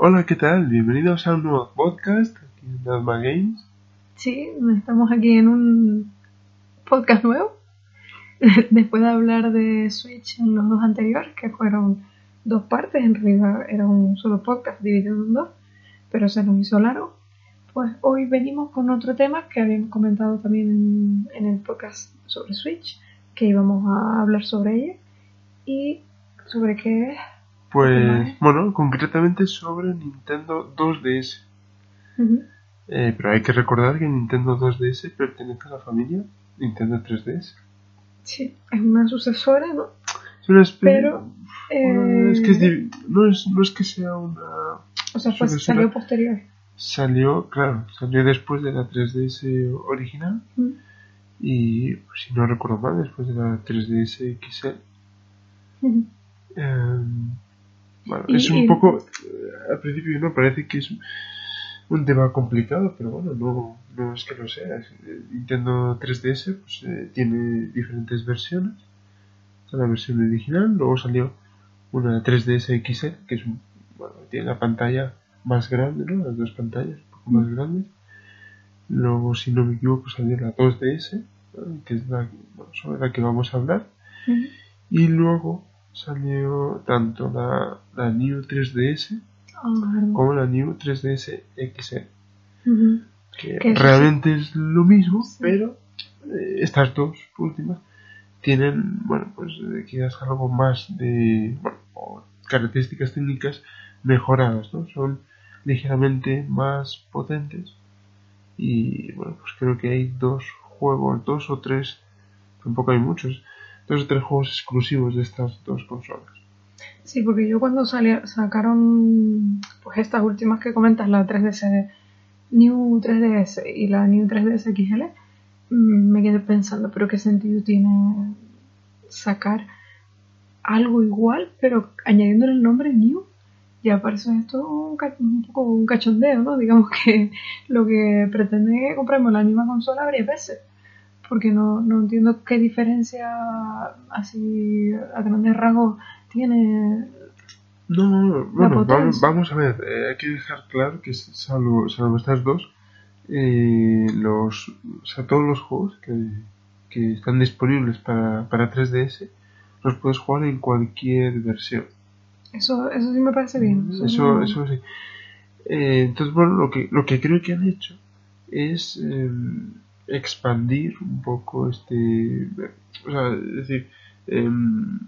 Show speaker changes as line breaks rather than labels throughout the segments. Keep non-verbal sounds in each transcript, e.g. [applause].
Hola, ¿qué tal? Bienvenidos a un nuevo podcast aquí en Dalma Games.
Sí, estamos aquí en un podcast nuevo. [laughs] Después de hablar de Switch en los dos anteriores, que fueron dos partes, en realidad era un solo podcast dividido en dos, pero se nos hizo largo. Pues hoy venimos con otro tema que habíamos comentado también en, el podcast sobre Switch, que íbamos a hablar sobre ella. ¿Y sobre qué es?
Pues, bueno, concretamente sobre Nintendo 2DS. Eh, pero hay que recordar que Nintendo 2DS pertenece a la familia Nintendo 3DS.
Sí, es una sucesora, ¿no?
Es una especie... Pero... es que eh, no, es, no es que sea una...
O sea, pues salió posterior.
Salió, claro, salió después de la 3DS original. Y, pues, si no recuerdo mal, después de la 3DS XL. Em, bueno, es un poco... Eh, al principio no parece que es un tema complicado, pero bueno, no, no es que lo sea. Nintendo 3DS pues, eh, tiene diferentes versiones. la versión original, luego salió una 3DS XL, que es bueno, tiene la pantalla más grande, ¿no? Las dos pantallas, un poco más grandes. Luego, si no me equivoco, salió la 2DS, que es la sobre la que vamos a hablar. Y luego salió tanto la, la New 3DS como la New 3DS XL. Que realmente es lo mismo, pero eh, estas dos últimas tienen, bueno, pues eh, quizás algo más de, bueno, características técnicas mejoradas, ¿no? Son ligeramente más potentes y, bueno, pues creo que hay dos juegos, dos o tres, tampoco hay muchos, dos o tres juegos exclusivos de estas dos consolas.
Sí, porque yo cuando sacaron pues estas últimas que comentas, la 3DS New 3DS y la New 3DS XL, mm, me quedé pensando, pero qué sentido tiene sacar algo igual, pero añadiéndole el nombre New. Ya parece esto un, poco un cachondeo, ¿no? Digamos que lo que pretende es comprarme la misma consola varias veces. Porque no, no entiendo qué diferencia así a grandes rasgos tiene
no, bueno, vamos, a ver, eh, hay que dejar claro que salvo, salvo estas dos, eh, los, o sea, todos los juegos que, que están disponibles para, para 3DS los puedes jugar en cualquier versión.
Eso, eso sí me parece bien.
Eso, eso, sí. Eh, entonces, bueno, lo que, lo que creo que han hecho es em, expandir un poco este... O sea, es decir, em,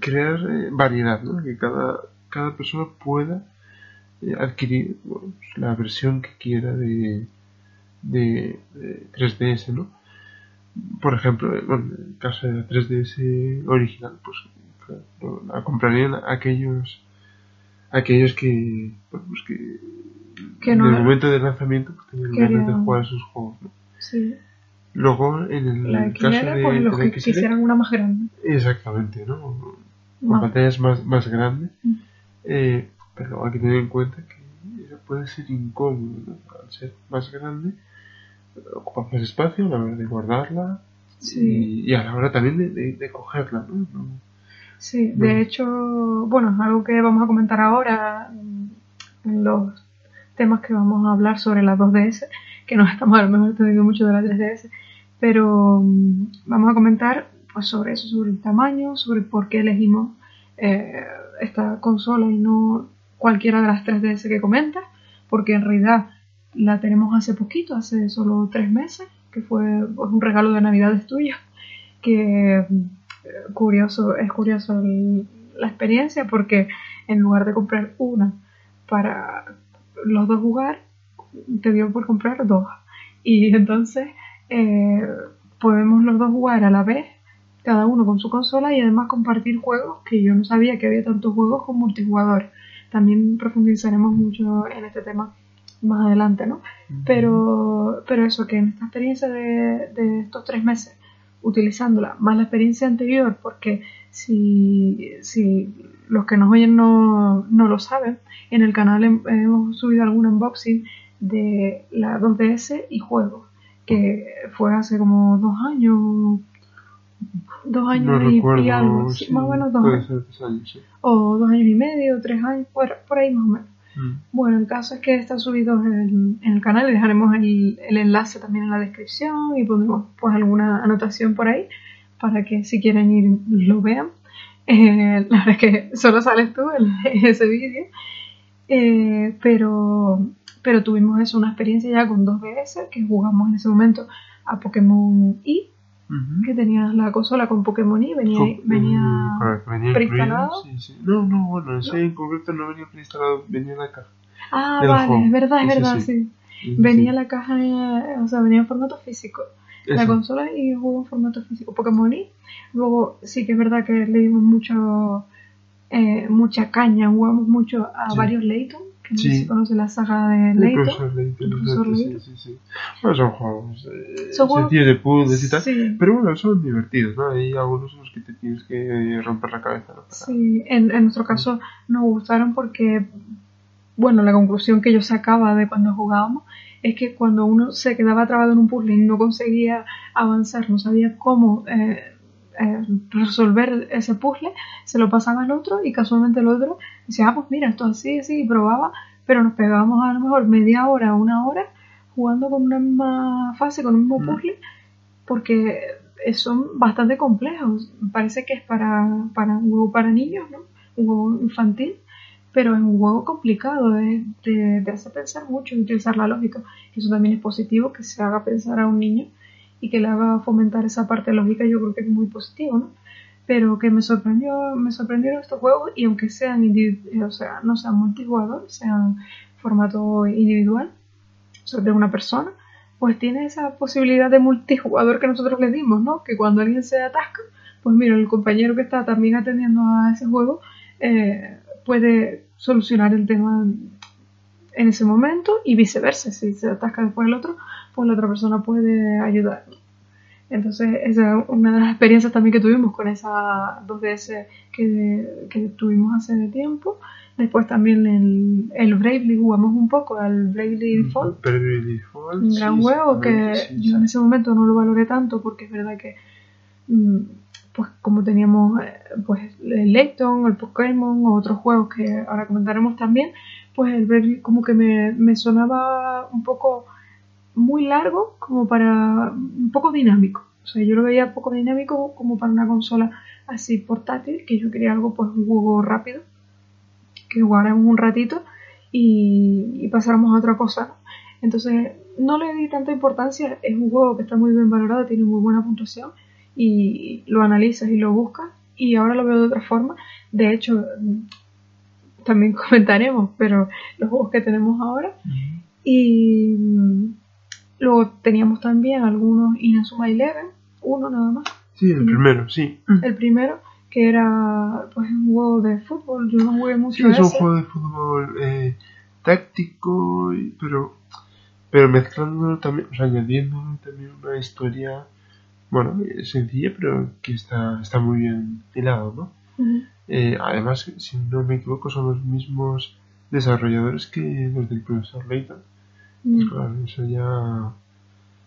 crear eh, variedad, ¿no? que cada, cada persona pueda eh, adquirir pues, la versión que quiera de, de, 3DS, ¿no? Por ejemplo, en el caso de la 3DS original, pues la comprarían aquellos aquellos que, pues, que, en el momento del lanzamiento pues, tenían ganas de jugar esos juegos, ¿no?
Sí.
Luego, en el caso de,
pues, los que quisieran una más grande.
Exactamente, ¿no? Con pantallas más, más grandes. Mm. Eh, pero hay que tener en cuenta que eso puede ser incómodo, ¿no? Al ser más grande, ocupa más espacio a la hora de guardarla sí. y, a la hora también de, de, cogerla, ¿no?
Sí, de hecho, bueno, es algo que vamos a comentar ahora en los temas que vamos a hablar sobre la 2DS, que no estamos a lo mejor teniendo mucho de la 3DS, pero mm, vamos a comentar pues sobre eso, sobre el tamaño, sobre por qué elegimos eh, esta consola y no cualquiera de las 3DS que comenta, porque en realidad la tenemos hace poquito, hace solo tres meses, que fue pues, un regalo de Navidades tuyo, que eh, curioso, es curioso la experiencia porque en lugar de comprar una para los dos jugar, te dio por comprar dos. Y entonces eh, podemos los dos jugar a la vez cada uno con su consola y además compartir juegos que yo no sabía que había tantos juegos con multijugador. También profundizaremos mucho en este tema más adelante, ¿no? Pero, pero eso, que en esta experiencia de, estos tres meses, utilizándola, más la experiencia anterior, porque si, si los que nos oyen no, no lo saben, en el canal hemos subido algún unboxing de la 2DS y juegos, que fue hace como dos años, dos años y, algo, más o menos dos años. O dos años y medio, tres años, por, ahí más o menos. Bueno, el caso es que está subido en, el canal y dejaremos el, el, enlace también en la descripción y pondremos pues alguna anotación por ahí para que si quieren ir lo vean. Eh, la verdad es que solo sales tú en, [laughs] ese vídeo, eh, pero, pero tuvimos eso, una experiencia ya con 2DS que jugamos en ese momento a Pokémon Y que tenías la consola con Pokémon y venía, venía,
preinstalado. Sí, sí. No, no, bueno, ese en concreto no venía preinstalado, venía en la caja.
Ah, vale, es verdad, es verdad, sí. Venía la caja, o sea, venía en formato físico. La consola y jugó en formato físico. Pokémon y luego sí que es verdad que le dimos mucho, eh, mucha caña, jugamos mucho a varios Layton sí. conoce la saga de Leito.
Sí, sí, sí. Bueno, son juegos eh, son de puzzles y tal, pero bueno, son divertidos, ¿no? Hay algunos en los que te tienes que romper la cabeza. ¿no?
Sí, en, en nuestro caso nos gustaron porque, bueno, la conclusión que yo sacaba de cuando jugábamos es que cuando uno se quedaba trabado en un puzzle y no conseguía avanzar, no sabía cómo eh, eh, resolver ese puzzle, se lo pasaba al otro y casualmente el otro decía, ah, pues mira, esto así, así, y probaba, pero nos pegábamos a lo mejor media hora, una hora, jugando con una misma fase, con un mismo puzzle, porque son bastante complejos. Parece que es para, para un juego para niños, ¿no? Un juego infantil, pero es un juego complicado, de, de, hace pensar mucho, utilizar la lógica. Eso también es positivo, que se haga pensar a un niño y que le haga fomentar esa parte lógica, yo creo que es muy positivo, ¿no? Pero que me sorprendió, me sorprendieron estos juegos y aunque sean, o sea, no sean multijugador, sean formato individual, o sea, de una persona, pues tiene esa posibilidad de multijugador que nosotros le dimos, ¿no? Que cuando alguien se atasca, pues mira, el compañero que está también atendiendo a ese juego eh, puede solucionar el tema en ese momento y viceversa. Si se atasca después el otro, pues la otra persona puede ayudar. Entonces, esa es una de las experiencias también que tuvimos con esa 2DS que, que tuvimos hace tiempo. Después también el, el Bravely jugamos un poco al Bravely Default.
Default. Un
gran juego que yo en ese momento no lo valoré tanto porque es verdad que mm, pues como teníamos eh, pues el Layton, el Pokémon o otros juegos que ahora comentaremos también, pues el Bravely como que me, me sonaba un poco muy largo como para un poco dinámico. O sea, yo lo veía poco dinámico como para una consola así portátil, que yo quería algo, pues un juego rápido, que jugáramos un ratito y, y pasáramos a otra cosa. Entonces, no le di tanta importancia, es un juego que está muy bien valorado, tiene muy buena puntuación y lo analizas y lo buscas y ahora lo veo de otra forma. De hecho, también [laughs] comentaremos, pero los juegos que tenemos ahora. Y Luego teníamos también algunos Inazuma Eleven, uno nada más.
Sí, el primero, sí.
El primero, que era pues un juego de fútbol, yo no jugué mucho.
Sí, es un juego de fútbol eh, táctico, pero, pero mezclándolo también, o sea, añadiendo también una historia, bueno, sencilla, pero que está, está muy bien hilado, ¿no? Eh, además, si no me equivoco, son los mismos desarrolladores que los del profesor Layton. Pues claro, eso ya.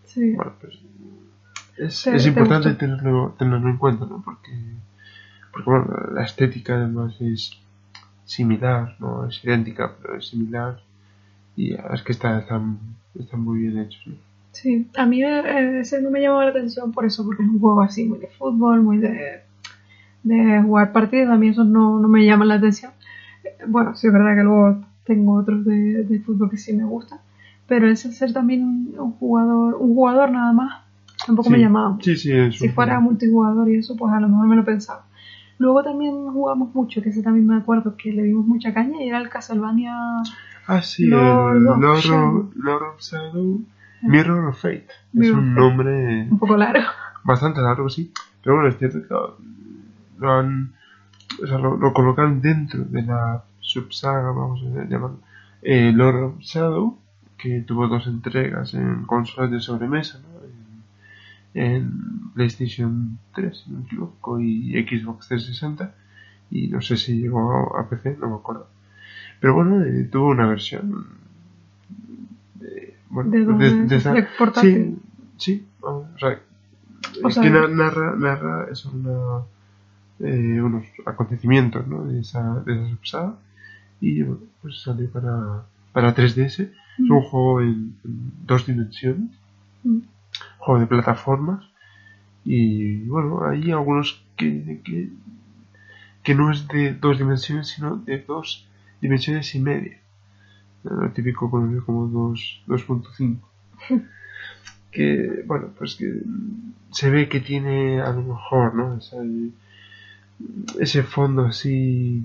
Sí. Bueno, pues. Es, es importante tenerlo, tenerlo en cuenta, ¿no? Porque, porque, bueno, la estética además es similar, no es idéntica, pero es similar. Y es que está, están, están muy bien hechos, ¿no?
Sí, a mí eh, ese no me llamó la atención por eso, porque es un juego así, muy de fútbol, muy de, de jugar partidos, a mí eso no, no me llama la atención. Bueno, sí es verdad que luego tengo otros de, de fútbol que sí me gustan, pero ese ser también un, jugador, un jugador nada más, tampoco me llamaba.
Sí, sí, eso.
Si fuera multijugador y eso, pues a lo mejor me lo pensaba. Luego también jugamos mucho, que ese también me acuerdo que le dimos mucha caña y era el Castlevania.
Ah, sí, el Lord, of Shadow, Mirror of Fate. es un nombre.
Un poco largo.
Bastante largo, sí. Pero bueno, es cierto que lo, han, o sea, lo, colocan dentro de la subsaga, vamos a llamarlo, eh, Lord of Shadow que tuvo dos entregas en consolas de sobremesa, ¿no? en, PlayStation 3, si no me equivoco, y Xbox 360, y no sé si llegó a PC, no me acuerdo. Pero bueno, eh, tuvo una versión
de, bueno, de, de, esa,
sí, sí, o sea, es que narra, narra una, eh, unos acontecimientos ¿no? de esa, de esa subsaga Y bueno, pues sale para, para 3DS. Es un juego en, dos dimensiones. Juego de plataformas. Y bueno, hay algunos que, que, que no es de dos dimensiones, sino de dos dimensiones y media. Lo típico conocido como 2.5. [laughs] que, bueno, pues que se ve que tiene a lo mejor, ¿no? ese fondo así,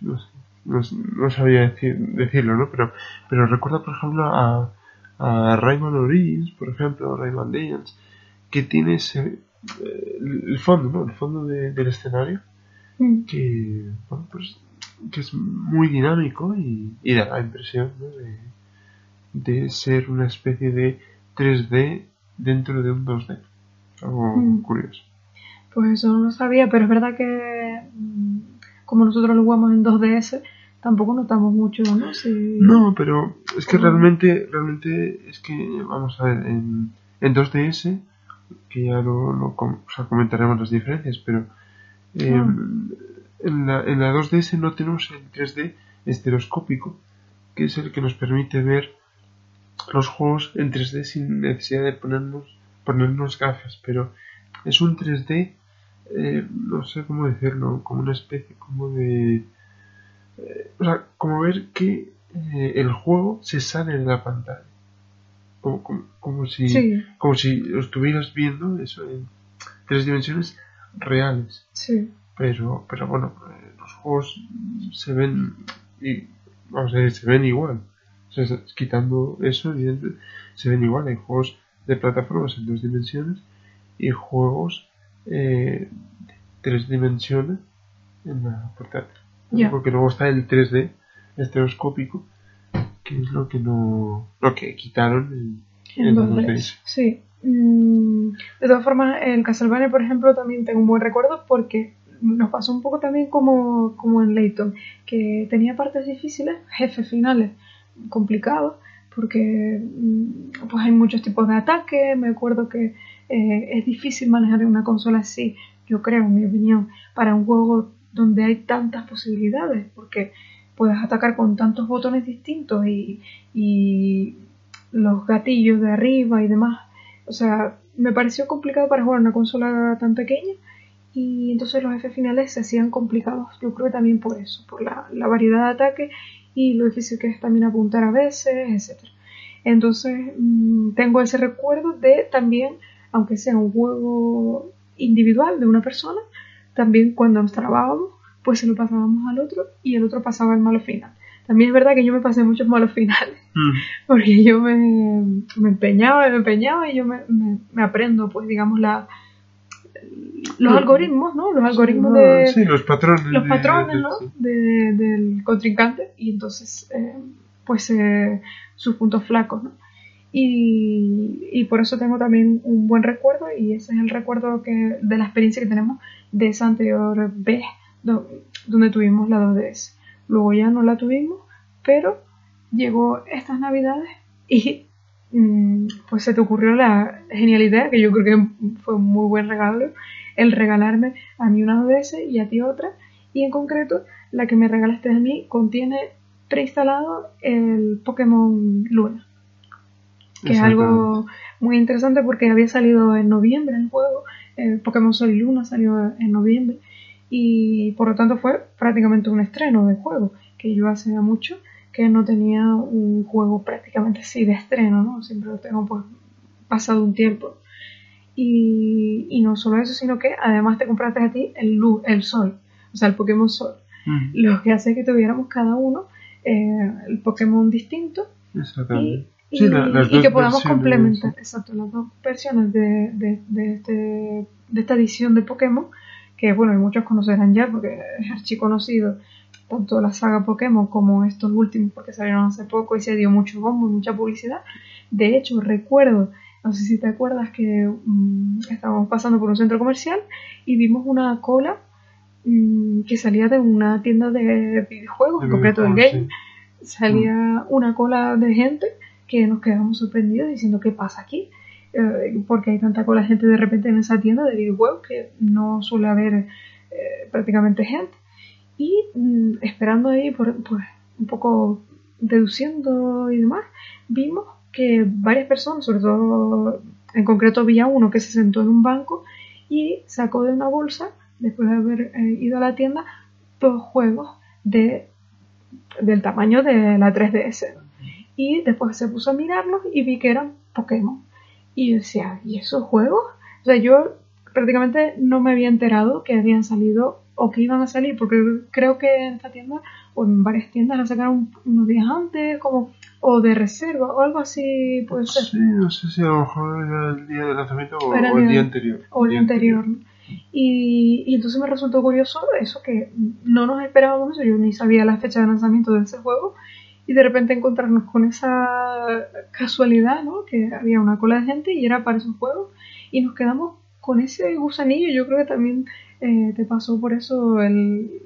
no, sé, no, sabía decir, decirlo, ¿no? Pero, pero recuerda, por ejemplo, a, a Rayman Origins, por ejemplo, Rayman Legends, que tiene ese, eh, el fondo, ¿no? El fondo del escenario, mm. que, bueno, pues, que es muy dinámico y, y da la impresión, ¿no? De, de ser una especie de 3D dentro de un 2D. Algo mm. curioso.
Pues eso no lo sabía, pero es verdad que mm, como nosotros lo jugamos en 2DS, tampoco notamos mucho, ¿no?
No, pero es que realmente, realmente es que, vamos a ver, en, en 2DS, que ya lo, lo comentaremos las diferencias, pero ah. en, la, en la 2DS no tenemos el 3D estereoscópico, que es el que nos permite ver los juegos en 3D sin necesidad de ponernos, ponernos gafas, pero es un 3D, eh, no sé cómo decirlo, como una especie como de... Eh, o sea, como ver que eh, el juego se sale de la pantalla. Como, como, si, como si lo estuvieras viendo eso en tres dimensiones reales.
Sí.
Pero, pero bueno, los juegos se ven y vamos a decir, se ven igual quitando eso, se ven igual. Hay juegos de plataformas en dos dimensiones y juegos eh, tres dimensiones en la portátil. Porque luego está el 3D estereoscópico, que es lo que no lo que quitaron
en, en Sí. Mm, de todas formas, en Castlevania, por ejemplo, también tengo un buen recuerdo porque nos pasó un poco también como, como en Layton, que tenía partes difíciles, jefes finales, complicado porque mm, pues hay muchos tipos de ataque. Me acuerdo que eh, es difícil manejar una consola así, yo creo, en mi opinión, para un juego donde hay tantas posibilidades, porque puedes atacar con tantos botones distintos y, y los gatillos de arriba y demás. O sea, me pareció complicado para jugar una consola tan pequeña y entonces los F finales se hacían complicados, yo creo que también por eso, por la, la variedad de ataque y lo difícil que es también apuntar a veces, etc. Entonces mm, tengo ese recuerdo de también, aunque sea un juego individual de una persona, también cuando nos trabábamos, pues se lo pasábamos al otro y el otro pasaba el malo final. También es verdad que yo me pasé muchos malos finales, mm. [laughs] porque yo me, me, empeñaba me empeñaba y yo me, me aprendo, pues digamos, la, los algoritmos, ¿no? Los algoritmos de...
Sí, los patrones.
Los patrones, ¿no? De, del contrincante y entonces, eh, pues, eh, sus puntos flacos, ¿no? Y, y, por eso tengo también un buen recuerdo y ese es el recuerdo que de la experiencia que tenemos de esa anterior vez donde tuvimos la 2DS. Luego ya no la tuvimos, pero llegó estas navidades y mm, pues se te ocurrió la genial idea, que yo creo que fue un muy buen regalo, el regalarme a mí una ODS y a ti otra. Y en concreto, la que me regalaste a mí contiene preinstalado el Pokémon Luna. Que es algo muy interesante porque había salido en noviembre el juego. El Pokémon Sol y Luna salió en noviembre. Y por lo tanto fue prácticamente un estreno de juego. Que yo hace mucho que no tenía un juego prácticamente así de estreno, ¿no? Siempre lo tengo pues pasado un tiempo y, no solo eso, sino que además te compraste a ti el, el sol, o sea, el Pokémon Sol. Lo que hace que tuviéramos cada uno eh, el Pokémon distinto. Y, y, que podamos complementar, exacto, las dos versiones de, de, de, este, de esta edición de Pokémon, que bueno, muchos conocerán ya porque es archiconocido tanto la saga Pokémon como estos últimos porque salieron hace poco y se dio mucho bombo y mucha publicidad. De hecho, recuerdo no sé si te acuerdas que mm, estábamos pasando por un centro comercial y vimos una cola mm, que salía de una tienda de videojuegos, en concreto del game. Salía mm. una cola de gente que nos quedamos sorprendidos diciendo qué pasa aquí. Eh, porque hay tanta cola gente de repente en esa tienda de videojuegos que no suele haber eh, prácticamente gente. Y esperando ahí por, pues un poco deduciendo y demás, vimos que varias personas, sobre todo en concreto vi a uno que se sentó en un banco y sacó de una bolsa, después de haber eh, ido a la tienda, dos juegos de, del tamaño de la 3DS. Y después se puso a mirarlos y vi que eran Pokémon. Y yo decía, ¿y esos juegos? O sea, yo prácticamente no me había enterado que habían salido o que iban a salir, porque creo que en esta tienda o en varias tiendas la sacaron unos días antes, como o de reserva o algo así puede ser.
Sí, no sé si a lo mejor era el día de lanzamiento o, el día anterior.
O el día anterior. Y, y, entonces me resultó curioso eso que no nos esperábamos yo ni sabía la fecha de lanzamiento de ese juego y de repente encontrarnos con esa casualidad, ¿no? Que había una cola de gente y era para esos juegos y nos quedamos con ese gusanillo. Yo creo que también eh, te pasó por eso el,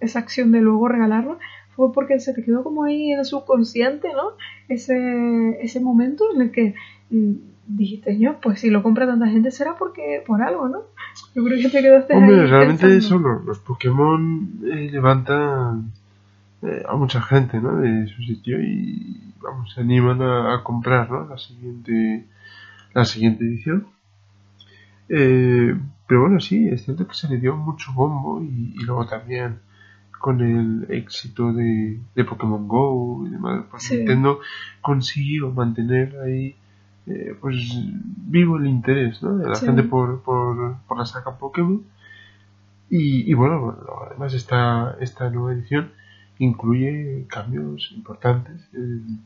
esa acción de luego regalarlo, fue porque se te quedó como ahí en el subconsciente, ¿no? Ese, ese momento en el que mm, dijiste, yo, pues si lo compra tanta gente será porque por algo, ¿no? Yo creo que te quedaste
Hombre, realmente eso, los Pokémon eh, levantan eh, a mucha gente, ¿no? De su sitio y, vamos, se animan a, comprar, ¿no? La siguiente, la siguiente edición. Eh, pero bueno, sí, es cierto que se le dio mucho bombo y, luego también con el éxito de, de Pokémon Go y demás, pues Nintendo consiguió mantener ahí eh, pues vivo el interés ¿no? de la gente por, por, por, la saga Pokémon. Y, y bueno, además esta, esta nueva edición incluye cambios importantes en,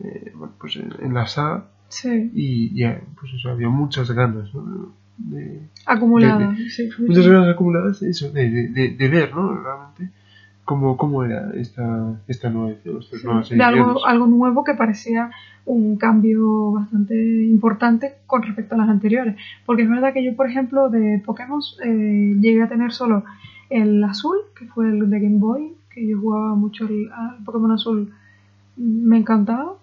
eh, bueno, pues en, la saga. Y ya, pues eso, había muchas ganas, ¿no?
acumuladas.
muchas ganas acumuladas eso, de, de, de, ver, ¿no? Realmente cómo, cómo era esta, esta nueva edición.
de algo, algo nuevo que parecía un cambio bastante importante con respecto a las anteriores. Porque es verdad que yo, por ejemplo, de Pokémon eh, llegué a tener solo el azul, que fue el de Game Boy, que yo jugaba mucho al Pokémon azul, me encantaba.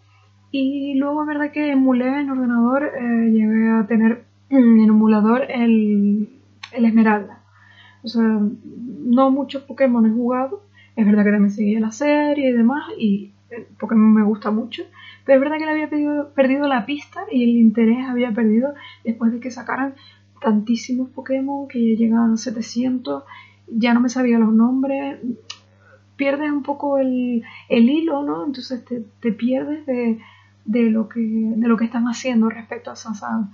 Y luego es verdad que emulé en ordenador, eh, llegué a tener [clears throat] en emulador el, el Esmeralda. O sea, no muchos Pokémon he jugado. Es verdad que también seguía la serie y demás, y Pokémon me gusta mucho. Pero es verdad que le había perdido, perdido la pista y el interés había perdido después de que sacaran tantísimos Pokémon que ya llegaban a 700. Ya no me sabía los nombres. Pierdes un poco el, el hilo, ¿no? Entonces te, te pierdes de, de, lo que, de lo que están haciendo respecto a Sansada.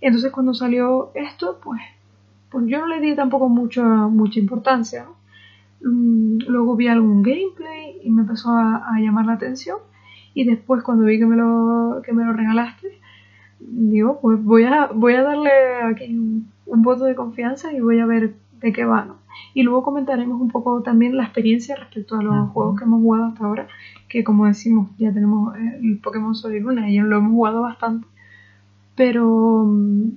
Entonces cuando salió esto, pues, pues yo no le di tampoco mucha, mucha importancia. Mm, luego vi algún gameplay y me empezó a, llamar la atención. Y después cuando vi que me lo, que me lo regalaste, digo, pues voy a, voy a darle aquí un, voto de confianza y voy a ver de qué va, Y luego comentaremos un poco también la experiencia respecto a los juegos que hemos jugado hasta ahora, que como decimos, ya tenemos el Pokémon Sol y Luna y lo hemos jugado bastante. Pero mm,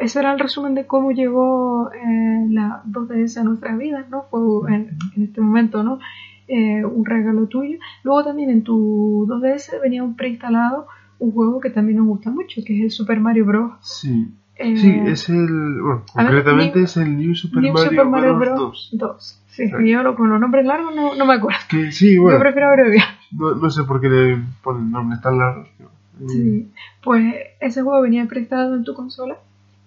ese era el resumen de cómo llegó eh, la 2DS a nuestras vidas, ¿no? Fue en, este momento, ¿no? Eh, un regalo tuyo. Luego también en tu 2DS venía un preinstalado un juego que también nos gusta mucho, que es el Super Mario Bros.
Sí. Eh, sí, es el. Bueno, concretamente es el New Super, Mario, Bros. 2.
Sí, yo con los nombres largos no, no me acuerdo.
Que, sí, bueno.
Yo prefiero abreviar.
No, no sé por qué le ponen nombres tan largos. Pero...
Sí, pues ese juego venía prestado en tu consola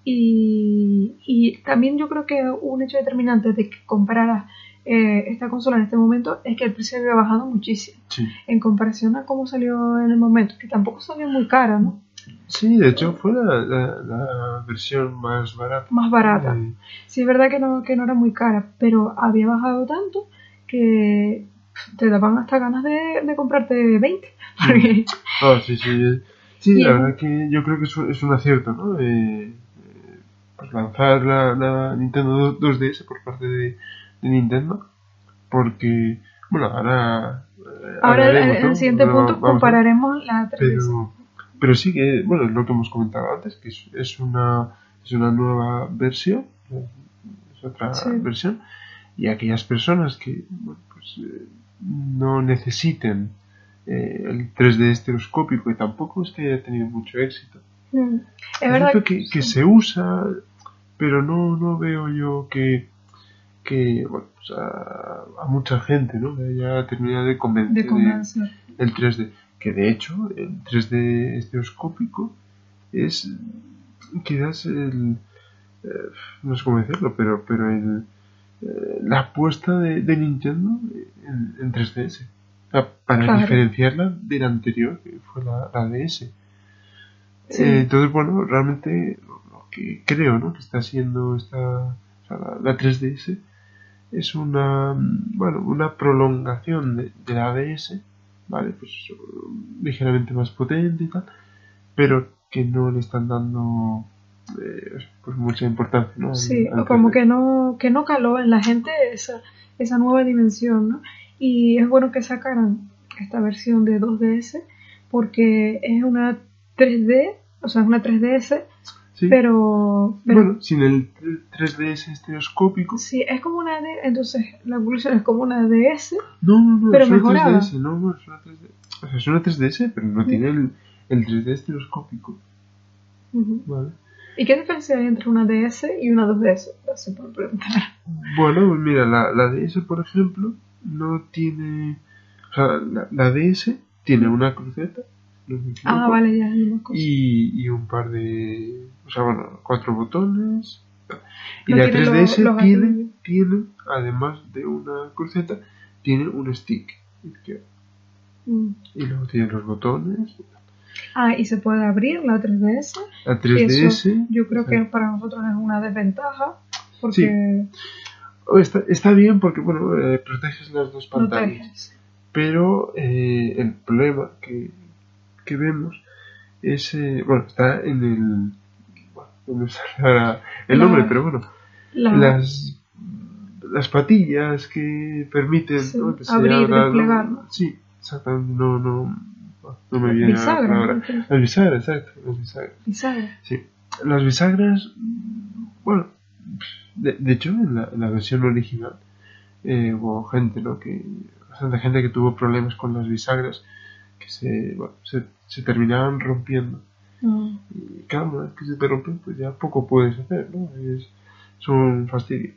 y, y también yo creo que un hecho determinante de que compraras eh, esta consola en este momento es que el precio había bajado muchísimo en comparación a cómo salió en el momento, que tampoco salió muy cara, ¿no?
Sí, de hecho fue la, la, versión más barata.
Más barata. Sí, es verdad que no, que no era muy cara, pero había bajado tanto que te daban hasta ganas de, de comprarte 20. [laughs]
Oh, sí, sí. Sí, la verdad que yo creo que es un, es un acierto, ¿no? Eh, pues lanzar la, la, Nintendo 2DS por parte de, de, Nintendo, porque, bueno, ahora...
Eh, ahora en el siguiente punto compararemos la 3DS.
Pero, pero sí que, bueno, es lo que hemos comentado antes, que es, es una, es una nueva versión, es otra versión, y aquellas personas que, bueno, pues, eh, no necesiten eh, el 3D estereoscópico y tampoco es que haya tenido mucho éxito.
Mm. Es verdad
que, que, se usa, pero no, no veo yo que, que bueno, pues a, mucha gente ¿no? ya termina de convencer, de el 3D. Que de hecho el 3D estereoscópico es quizás el... Eh, no sé cómo decirlo, pero, pero el, eh, la apuesta de, Nintendo en, 3DS. para diferenciarla de la anterior, que fue la, DS. Eh, entonces, bueno, realmente lo que creo ¿no? que está haciendo esta, la, 3DS es una, bueno, una prolongación de, la DS, ¿vale? Pues ligeramente más potente y tal, pero que no le están dando eh, pues mucha importancia, ¿no?
Sí, como que no, que no caló en la gente esa, esa nueva dimensión, ¿no? Y es bueno que sacaran esta versión de 2DS porque es una 3D, o sea, es una 3DS, pero,
Bueno, sin el 3DS estereoscópico.
Sí, es como una D, entonces la evolución es como una DS,
no, no, no, pero es mejorada. 3DS, no, no, es una 3DS. O sea, es una 3DS, pero no tiene el, el 3D estereoscópico.
Vale. ¿Y qué diferencia hay entre una DS y una 2DS? por preguntar.
Bueno, pues mira, la, la, DS, por ejemplo, no tiene. O sea, la, la DS tiene una cruceta.
Ah, vale, ya,
y, y un par de. O sea, bueno, cuatro botones. Y la 3DS tiene, tiene, además de una cruceta, tiene un stick izquierdo. Mm. Y luego tiene los botones.
Ah, y se puede abrir la 3DS.
La 3DS.
yo creo que para nosotros es una desventaja. Porque.
Está, está, bien porque, bueno, eh, proteges las dos pantallas. Pero eh, el problema que, que vemos es. Eh, bueno, está en el. Bueno, no [laughs] el nombre, pero bueno. Las las patillas que permiten
abrir, desplegar.
Sí, exactamente, no, no, no me viene bisagra, ahora. Las bisagras, exacto. Las bisagras.
Bisagra.
Sí. Las bisagras, bueno, de, de hecho, en la, en la, versión original eh, hubo gente, ¿no? Que, bastante gente que tuvo problemas con las bisagras que se, bueno, se, se terminaban rompiendo. Mm. Y cada vez que se te rompen, pues ya poco puedes hacer, ¿no? Es, son un fastidio.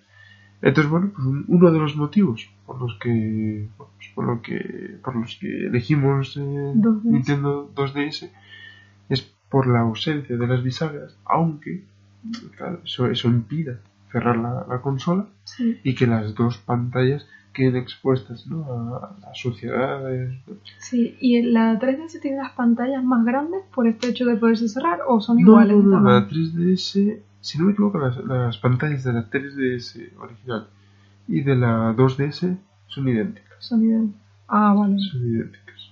Entonces, bueno, pues uno de los motivos por los que, pues por lo que, por los que elegimos eh, Nintendo 2DS es por la ausencia de las bisagras, aunque claro, eso, eso impida cerrar la, consola y que las dos pantallas queden expuestas ¿no? a, las suciedades.
Sí, ¿y la 3DS tiene las pantallas más grandes por este hecho de poderse cerrar o son iguales?
No, no, la 3DS si no me equivoco, las, pantallas de la 3DS original y de la 2DS son idénticas.
Son idénticas. Ah, vale.
Son idénticas.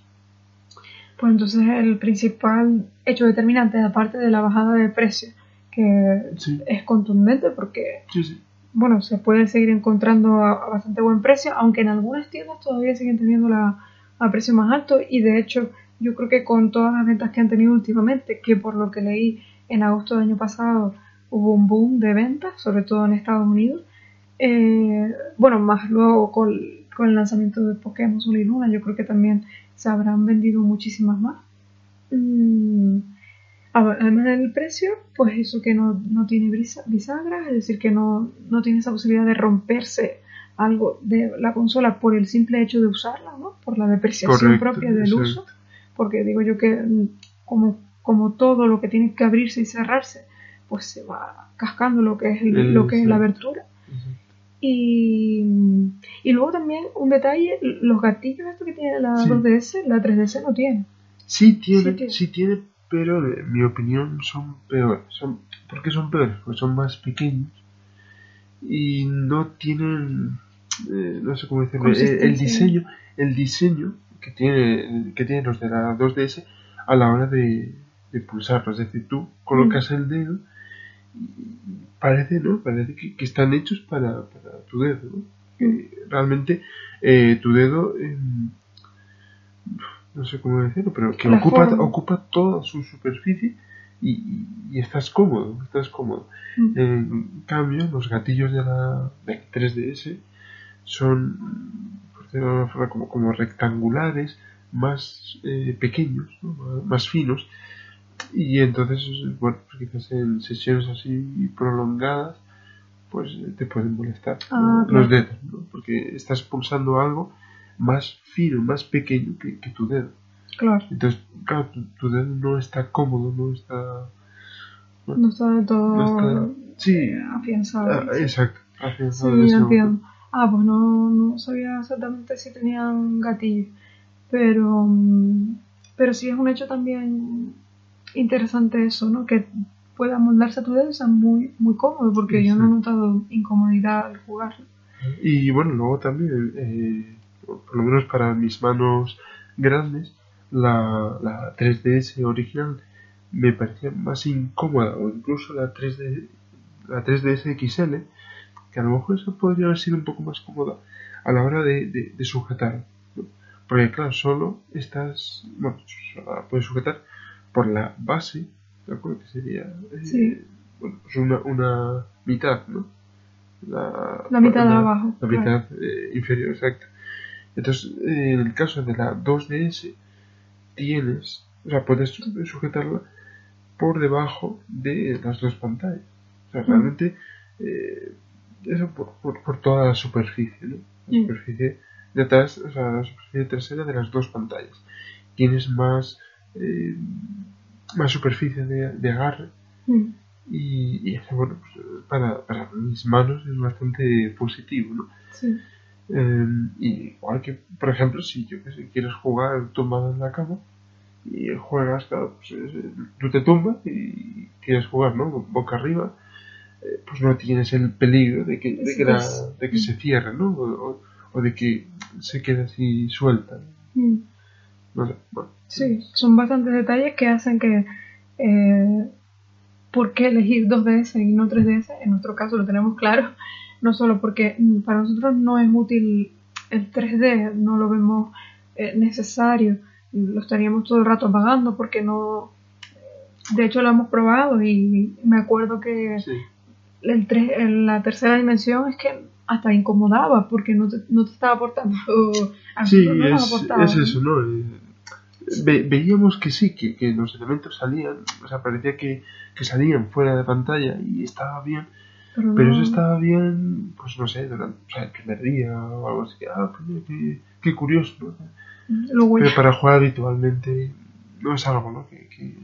Pues entonces el principal hecho determinante, aparte de la bajada de precio, que es contundente porque, bueno, se puede seguir encontrando a, bastante buen precio, aunque en algunas tiendas todavía siguen teniendo la, a precio más alto y de hecho yo creo que con todas las ventas que han tenido últimamente, que por lo que leí en agosto del año pasado hubo un boom de ventas, sobre todo en Estados Unidos. Eh, bueno, más luego con, con, el lanzamiento de Pokémon Sol y Luna, yo creo que también se habrán vendido muchísimas más. Mm, además del precio, pues eso que no, no tiene bisagras, es decir, que no, no, tiene esa posibilidad de romperse algo de la consola por el simple hecho de usarla, ¿no? Por la depreciación propia del uso. Porque digo yo que mm, como, como todo lo que tiene que abrirse y cerrarse, pues se va cascando lo que es, lo que es la abertura. Y, y, luego también un detalle, los gatillos estos que tiene la 2DS, la 3DS no tiene.
Sí tiene, sí tiene, pero en mi opinión son peores. Son, ¿Por qué son peores? Porque son más pequeños y no tienen, eh, no sé cómo decirlo, eh, el, diseño, el diseño que tiene, que tienen los de la 2DS a la hora de, de pulsarlo. Es decir, tú colocas mm. el dedo parece, ¿no? Parece que, están hechos para, tu dedo, ¿no? realmente eh, tu dedo, em, no sé cómo decirlo, pero que ocupa, ocupa toda su superficie y, estás cómodo, estás cómodo. Mm. En cambio, los gatillos de la 3DS son, como, como rectangulares, más eh, pequeños, más finos, y entonces, bueno, pues quizás en sesiones así prolongadas, pues te pueden molestar
Ah,
los
claro.
dedos, ¿no? porque estás pulsando algo más fino, más pequeño que, que tu dedo.
Claro,
Entonces, claro, tu, tu dedo no está cómodo, no está...
no está de todo
No está- sí,
afianzado.
ah, exacto.
Sí,
afianzado
entiendo. Ah, pues no, no sabía exactamente si tenían gatillo. Pero, mm, pero sí es un hecho también interesante eso, ¿no? Que pueda moldarse a tu dedo sea muy, muy cómodo, porque yo no he notado incomodidad al jugar.
Y bueno, luego también, eh, por lo menos para mis manos grandes, la, la 3DS original me parecía más incómoda, o incluso la 3D, la 3DS XL, que a lo mejor eso podría haber sido un poco más cómoda a la hora de, de- de sujetar. ¿no? Porque claro, solo estás, bueno, solo la puedes sujetar por la base, ¿de acuerdo? Que sería, eh,
Sí.
bueno, pues una, una mitad, ¿no? La,
La mitad de abajo,
La
claro.
mitad eh, inferior, exacto. Entonces, en el caso de la 2DS, tienes, o sea, puedes su- sujetarla por debajo de las dos pantallas. O sea,
Mm.
realmente, eh, eso por, por, por toda la superficie, ¿no? La
Mm.
superficie de atrás, o sea, la superficie trasera de las dos pantallas. Tienes más, eh, más superficie de, de agarre
Mm.
y, y eso, bueno, pues, para, para mis manos es bastante positivo, ¿no?
Sí,
Eh, y igual que, por ejemplo, si yo que sé, quieres jugar tumbado en la cama y juegas, claro, pues, eh, tú te tumbas y quieres jugar, ¿no? Boca arriba, eh, pues no tienes el peligro de que, de
Sí,
que, la-
pues.
de que se cierre, ¿no? O, o- o de que se quede así suelta.
Mm.
No sé, bueno.
Sí, son bastantes detalles que hacen que eh, por qué elegir 2DS y no 3DS, en nuestro caso lo tenemos claro, no solo porque mm, para nosotros no es útil el 3D, no lo vemos eh, necesario, lo estaríamos todo el rato apagando porque no... De hecho lo hemos probado y me acuerdo que
Sí.
el la tercera dimensión es que hasta incomodaba porque no te, no te estaba aportando...
Sí,
no
es, eso, ¿no? Eh, ve- veíamos que sí, que, que los elementos salían, o sea, parecía que, que salían fuera de pantalla y estaba bien, pero eso estaba bien, pues no sé, durante o sea, el primer día o algo así, ah, pues qué, qué curioso, ¿no? Pero para jugar habitualmente no es algo, ¿no? Que, que-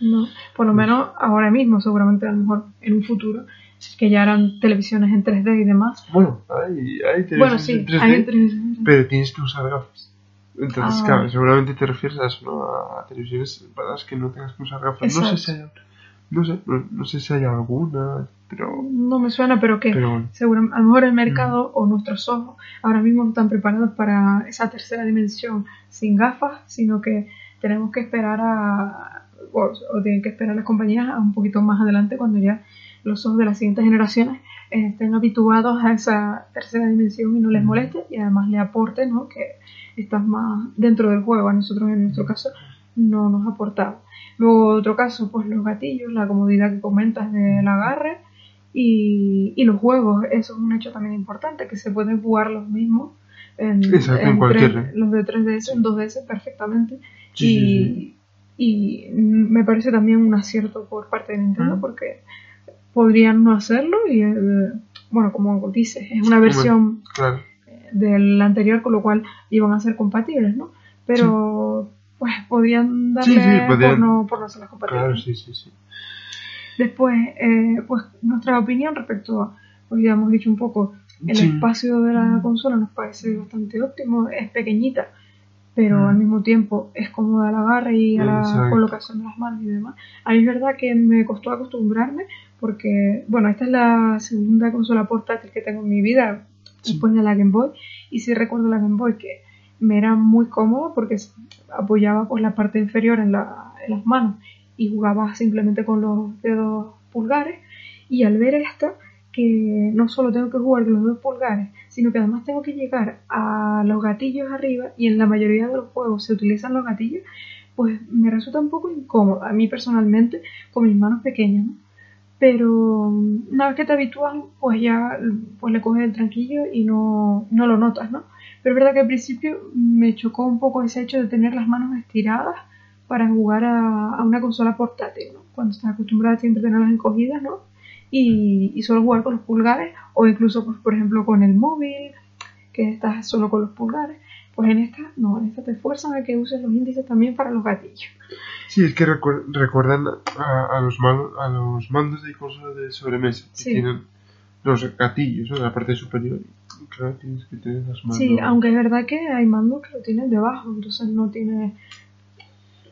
No, por lo menos ahora mismo, seguramente a lo mejor en un futuro, si es que ya harán televisiones en 3D y demás.
Bueno, hay, hay
Bueno,
televisiones
sí,
en 3D,
hay en 3D.
pero tienes que usar gafas. Entonces,
Ah.
claro, seguramente te refieres a eso, ¿no? A televisiones para las que no tengas que usar gafas. No sé si hay, no sé, no, no sé si hay alguna, pero,
No me suena, pero que
pero bueno.
seguro, a lo mejor el mercado o nuestros ojos ahora mismo no están preparados para esa tercera dimensión sin gafas, sino que tenemos que esperar a, o, o tienen que esperar las compañías a un poquito más adelante cuando ya los ojos de las siguientes generaciones estén habituados a esa tercera dimensión y no les
Ujú.
moleste y además le aporte, ¿no? Que estás más dentro del juego. A nosotros en nuestro caso no nos aportaba. Luego otro caso, pues los gatillos, la comodidad que comentas del agarre y, y los juegos, eso es un hecho también importante, que se pueden jugar los mismos en,
Exacto, en
en
cualquier-
los de 3DS, en 2DS perfectamente.
Sí,
y,
sí, sí.
y me parece también un acierto por parte de Nintendo porque podrían no hacerlo y, eh, bueno, como dices, es una versión
Claro,
del anterior, con lo cual iban a ser compatibles, ¿no? Pero, pues, podían darle
Sí, sí, podían-
por, no, por no ser compatibles.
claro, sí, sí, sí.
Después, eh, pues, nuestra opinión respecto a, pues ya hemos dicho un poco, el
Sí.
espacio de la consola nos parece bastante óptimo, es pequeñita, pero
Mm.
al mismo tiempo es cómoda al agarre y a la
Exacto.
colocación de las manos y demás. A mí es verdad que me costó acostumbrarme porque, bueno, esta es la segunda consola portátil que tengo en mi vida
Sí.
después de la Game Boy y sí recuerdo la Game Boy que me era muy cómoda porque apoyaba pues la parte inferior en, la- en las manos y jugaba simplemente con los dedos pulgares y al ver esta que no solo tengo que jugar con los dedos pulgares sino que además tengo que llegar a los gatillos arriba y en la mayoría de los juegos se utilizan los gatillos pues me resulta un poco incómodo a mí personalmente con mis manos pequeñas ¿no? pero una vez que te habitúas pues ya pues le coges el tranquillo y no, no lo notas ¿no? Pero es verdad que al principio me chocó un poco ese hecho de tener las manos estiradas para jugar a, a una consola portátil, ¿no? Cuando estás acostumbrada siempre a tenerlas encogidas, ¿no? y, y solo jugar con los pulgares o incluso, pues, por ejemplo, con el móvil, que estás solo con los pulgares. Pues en esta, no, en esta te fuerzan a que uses los índices también para los gatillos.
Sí, es que recuerdan a, los a los mandos de consola de sobremesa, que tienen los gatillos en la parte superior. Claro, tienes que tener las manos.
Sí, aunque es verdad que hay mandos que lo tienen debajo, entonces no tiene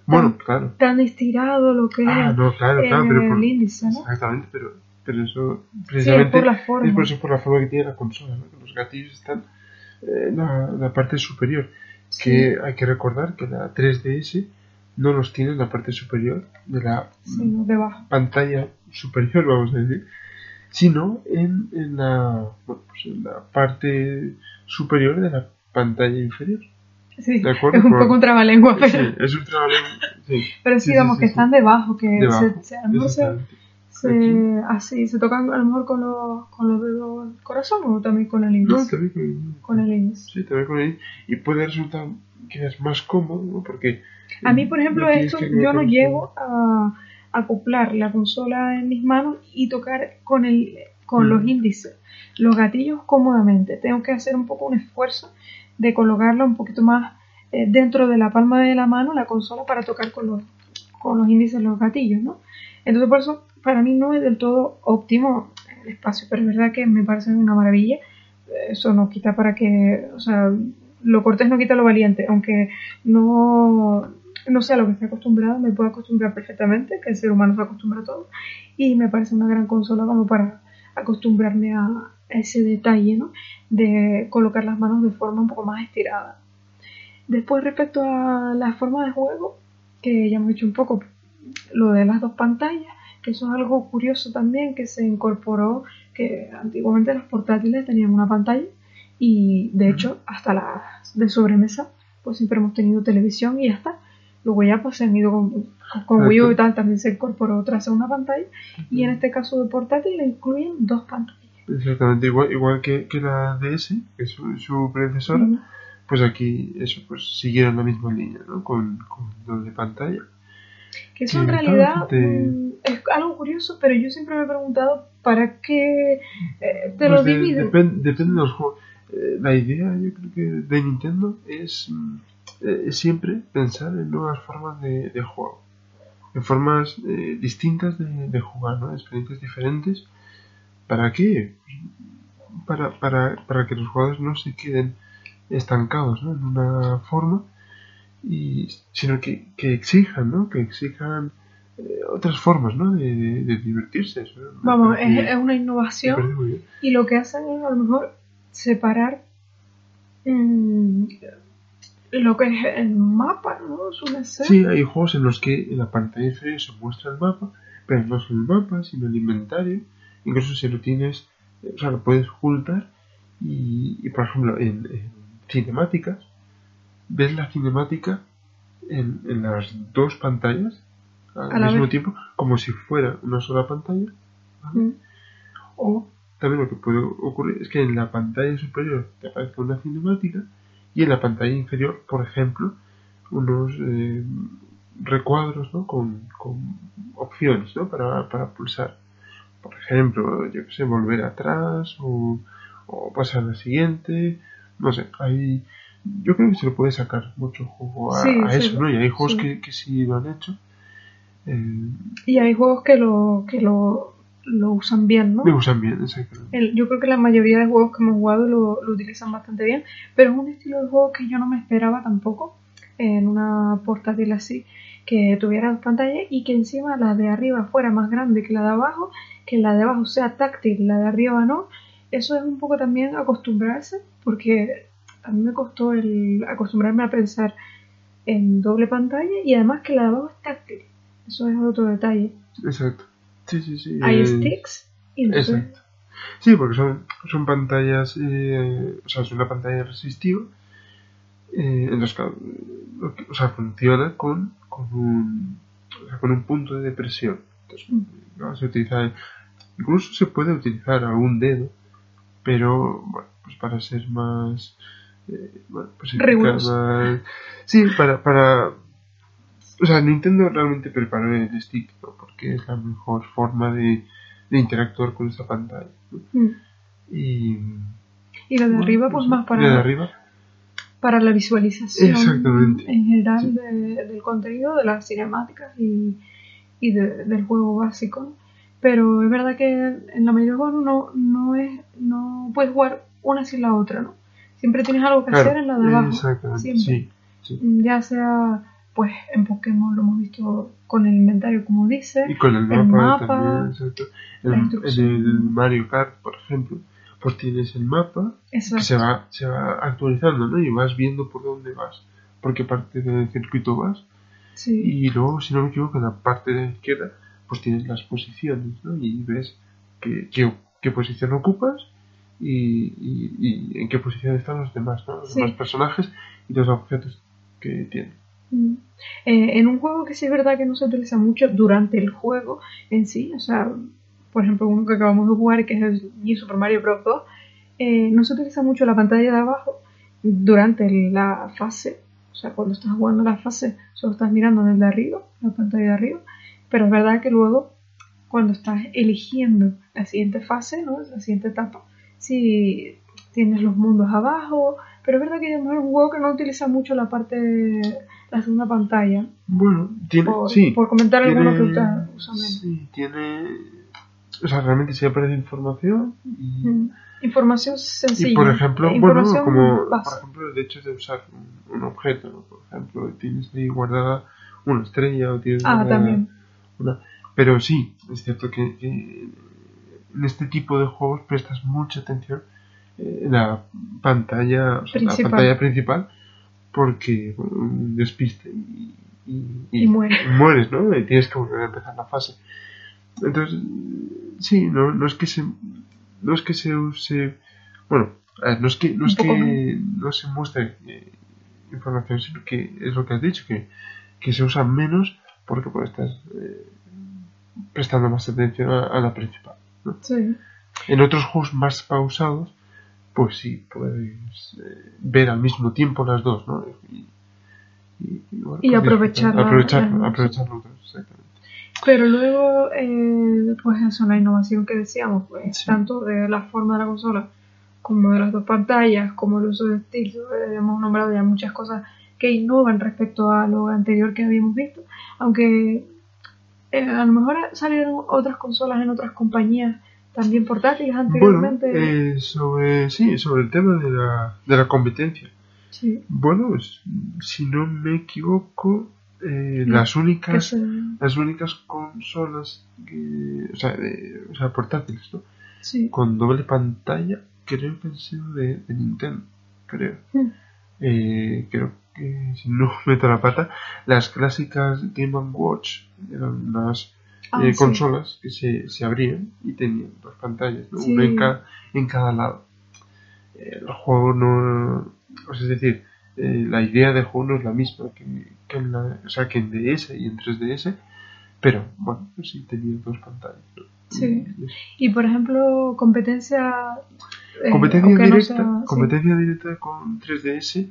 bueno, claro.
tan estirado lo que
ah, no, claro, claro, pero
el índice, ¿no?
Exactamente, pero, pero eso precisamente
es por la forma.
Es por eso por la forma que tiene la consola, ¿no? Los gatillos están en la, parte superior. Que hay que recordar que la 3DS no los tiene en la parte superior de la pantalla superior, vamos a decir, sino en, en, la, pues en la parte superior de la pantalla inferior.
Sí, es un poco un trabalengua, pero...
Sí, es un trabalengua, sí. [laughs]
Pero sí, digamos que están debajo, que se, no se, se, así, se tocan a lo mejor con los, con los dedos del corazón o también con el índice.
No, también con el índice.
Con el índice.
Sí, también con el índice. Y puede resultar que es más cómodo, ¿no? Porque...
A mí, por ejemplo, esto, yo no llego a acoplar la consola en mis manos y tocar con, el, con los mm. índices, los gatillos cómodamente. Tengo que hacer un poco un esfuerzo de colocarla un poquito más eh, dentro de la palma de la mano la consola para tocar con los, con los índices los gatillos, ¿no? Entonces por eso para mí no es del todo óptimo el espacio, pero es verdad que me parece una maravilla. Eso no quita para que, o sea, lo cortés no quita lo valiente, aunque no, no sea lo que esté acostumbrado, me puedo acostumbrar perfectamente, que el ser humano se acostumbra a todo, y me parece una gran consola como para acostumbrarme a ese detalle, ¿no? De colocar las manos de forma un poco más estirada. Después, respecto a la forma de juego, que ya hemos dicho un poco, lo de las dos pantallas, que eso es algo curioso también, que se incorporó, que antiguamente los portátiles tenían una pantalla y de hecho hasta las de sobremesa, pues siempre hemos tenido televisión y hasta Luego ya pues se han ido con, con Wii U y tal, también se incorporó otra segunda pantalla y en este caso de portátil le incluyen dos pantallas.
Exactamente, igual, igual que, que la DS, que es su, predecesora, pues aquí eso, pues siguieron la misma línea, ¿no? Con, con doble pantalla.
Que eso en realidad mm, es algo curioso, pero yo siempre me he preguntado para qué eh, te lo pues dividen.
depende de los juegos. Eh, la idea, yo creo que de Nintendo es, mm, eh, siempre pensar en nuevas formas de, de juego, en formas distintas de, de, jugar, ¿no? experiencias diferentes. ¿Para qué? Para, para, para que los jugadores no se queden estancados ¿no? en una forma y, sino que, que exijan, ¿no? Que exijan eh, otras formas, ¿no? De, de, divertirse.
Vamos, es, es, una innovación y lo que hacen es a lo mejor separar mmm, lo que es el mapa, ¿no? Suele ser.
Sí, hay juegos en los que en la pantalla inferior se muestra el mapa, pero no solo el mapa, sino el inventario. Incluso si lo tienes, o sea, lo puedes ocultar y, y por ejemplo, en, en cinemáticas ves la cinemática en, en las dos pantallas al mismo tiempo, como si fuera una sola pantalla. Mm. O también lo que puede ocurrir es que en la pantalla superior te aparezca una cinemática y en la pantalla inferior, por ejemplo, unos eh, recuadros ¿no? con, con opciones ¿no? para, para pulsar. Por ejemplo, yo que sé, volver atrás o, o pasar a la siguiente. No sé, hay yo creo que se le puede sacar mucho juego a, eso, ¿no? Y hay juegos Que, que sí lo han hecho.
Eh, y hay juegos que lo, que lo, lo usan bien, ¿no?
Lo usan bien, exacto.
yo creo que la mayoría de juegos que hemos jugado lo, lo, utilizan bastante bien, pero es un estilo de juego que yo no me esperaba tampoco en una portátil así, que tuviera dos pantallas y que encima la de arriba fuera más grande que la de abajo, que la de abajo sea táctil, la de arriba no. Eso es un poco también acostumbrarse, porque a mí me costó el acostumbrarme a pensar en doble pantalla y además que la de abajo es táctil. Eso es otro detalle.
Exacto. Sí, sí, sí.
Hay eh, sticks y
no Exacto. Sí, porque son, son pantallas, eh, o sea, es una pantalla resistiva. Eh, en los que, o sea, funciona con, con, un, o sea, con un punto de depresión. Entonces, mm. se utiliza, incluso se puede utilizar algún dedo, pero bueno, pues para ser más
eh, bueno, pues más...
Sí, para, para... O sea, Nintendo realmente preparó el stick, porque es la mejor forma de, de interactuar con esa pantalla.
Mm.
Y,
y la de arriba, pues más para,
de arriba.
para la visualización
Exactamente.
en general de- del contenido, de las cinemáticas y, y de- del juego básico. Pero es verdad que en la mayoría de juegos no, no, es, no puedes jugar una sin la otra, ¿no? Siempre tienes algo que
Claro,
hacer en la de abajo.
Exactamente,
siempre.
sí. sí.
Ya sea, pues en Pokémon lo hemos visto con el inventario, como dice.
Y con el
El
mapa,
mapa,
también, exacto. En, el Mario Kart, por ejemplo, pues tienes el mapa que
Exacto.
se va, se va actualizando, ¿no? Y vas viendo por dónde vas, por qué parte del circuito vas.
Sí.
Y luego, si no me equivoco, en la parte de la izquierda, pues tienes las posiciones, ¿no? Y ves qué, qué, qué posición ocupas y, y- y en qué posición están los demás, ¿no? Los
Sí.
demás personajes y los objetos que tienen.
Mm. Eh, en un juego que sí es verdad que no se utiliza mucho durante el juego en sí, o sea, por ejemplo, uno que acabamos de jugar, que es el New Super Mario Bros. 2, eh, no se utiliza mucho la pantalla de abajo durante la fase, o sea, cuando estás jugando la fase, solo estás mirando desde arriba, la pantalla de arriba, pero es verdad que luego, cuando estás eligiendo la siguiente fase, ¿no? la siguiente etapa, sí tienes los mundos abajo, pero es verdad que es un juego que no utiliza mucho la parte, la segunda pantalla,
Bueno, tiene,
por,
sí.
por comentar alguno que
tiene,
usa, menos.
sí, tiene... O sea, realmente sí aparece información y...
Mm. Información sencilla.
Y por ejemplo,
eh,
bueno, como por
base.
ejemplo el hecho de usar un, un objeto, ¿no? Por ejemplo, tienes ahí guardada una estrella o tienes
Ah,
guardada
también.
una... Pero sí, es cierto que, que en este tipo de juegos prestas mucha atención eh, en la pantalla, o sea, la pantalla principal, porque bueno, un despiste y, y,
Y muere.
y mueres, ¿no? Y tienes que volver a empezar la fase. Entonces, sí, no, no es que se no es que se use bueno, no es que no es que no se muestre eh, información, sino que es lo que has dicho, que, que se usa menos porque pues estás eh, prestando más atención a, a la principal. ¿no?
Sí.
En otros juegos más pausados, pues sí, puedes eh, ver al mismo tiempo las dos, ¿no? Y, y, y, bueno,
Y
pues
aprovechar
disfrutar,
la-
aprovechar,
las dos.
aprovechar los dos, exactamente.
Pero luego, eh, pues eso, la innovación que decíamos, pues
Sí.
tanto de la forma de la consola como de las dos pantallas, como el uso de Steel, eh, hemos nombrado ya muchas cosas que innovan respecto a lo anterior que habíamos visto, aunque eh, a lo mejor salieron otras consolas en otras compañías también portátiles
Bueno,
anteriormente.
eh, sobre, sí, sobre el tema de la, de la competencia.
sí,
Bueno, si no me equivoco, eh, las únicas las únicas consolas que, o sea, de- o sea, portátiles, ¿no?
sí.
Con doble pantalla, creo que han sido de, de Nintendo, creo.
Mm.
Eh, creo que, si no [laughs] meto la pata, las clásicas Game Watch eran unas
Ah,
eh,
sí.
consolas que se, se abrían y tenían dos pantallas, ¿no?
Sí.
una en, ca- en cada lado. Eh, el juego no. o sea, es decir, eh, la idea del juego no es la misma que, que en, la, o sea, que en DS y en 3DS, pero bueno, pues sí tenía dos pantallas. ¿no?
Sí.
Y
por ejemplo, competencia. eh,
competencia,
no
directa,
sea-
competencia directa con 3DS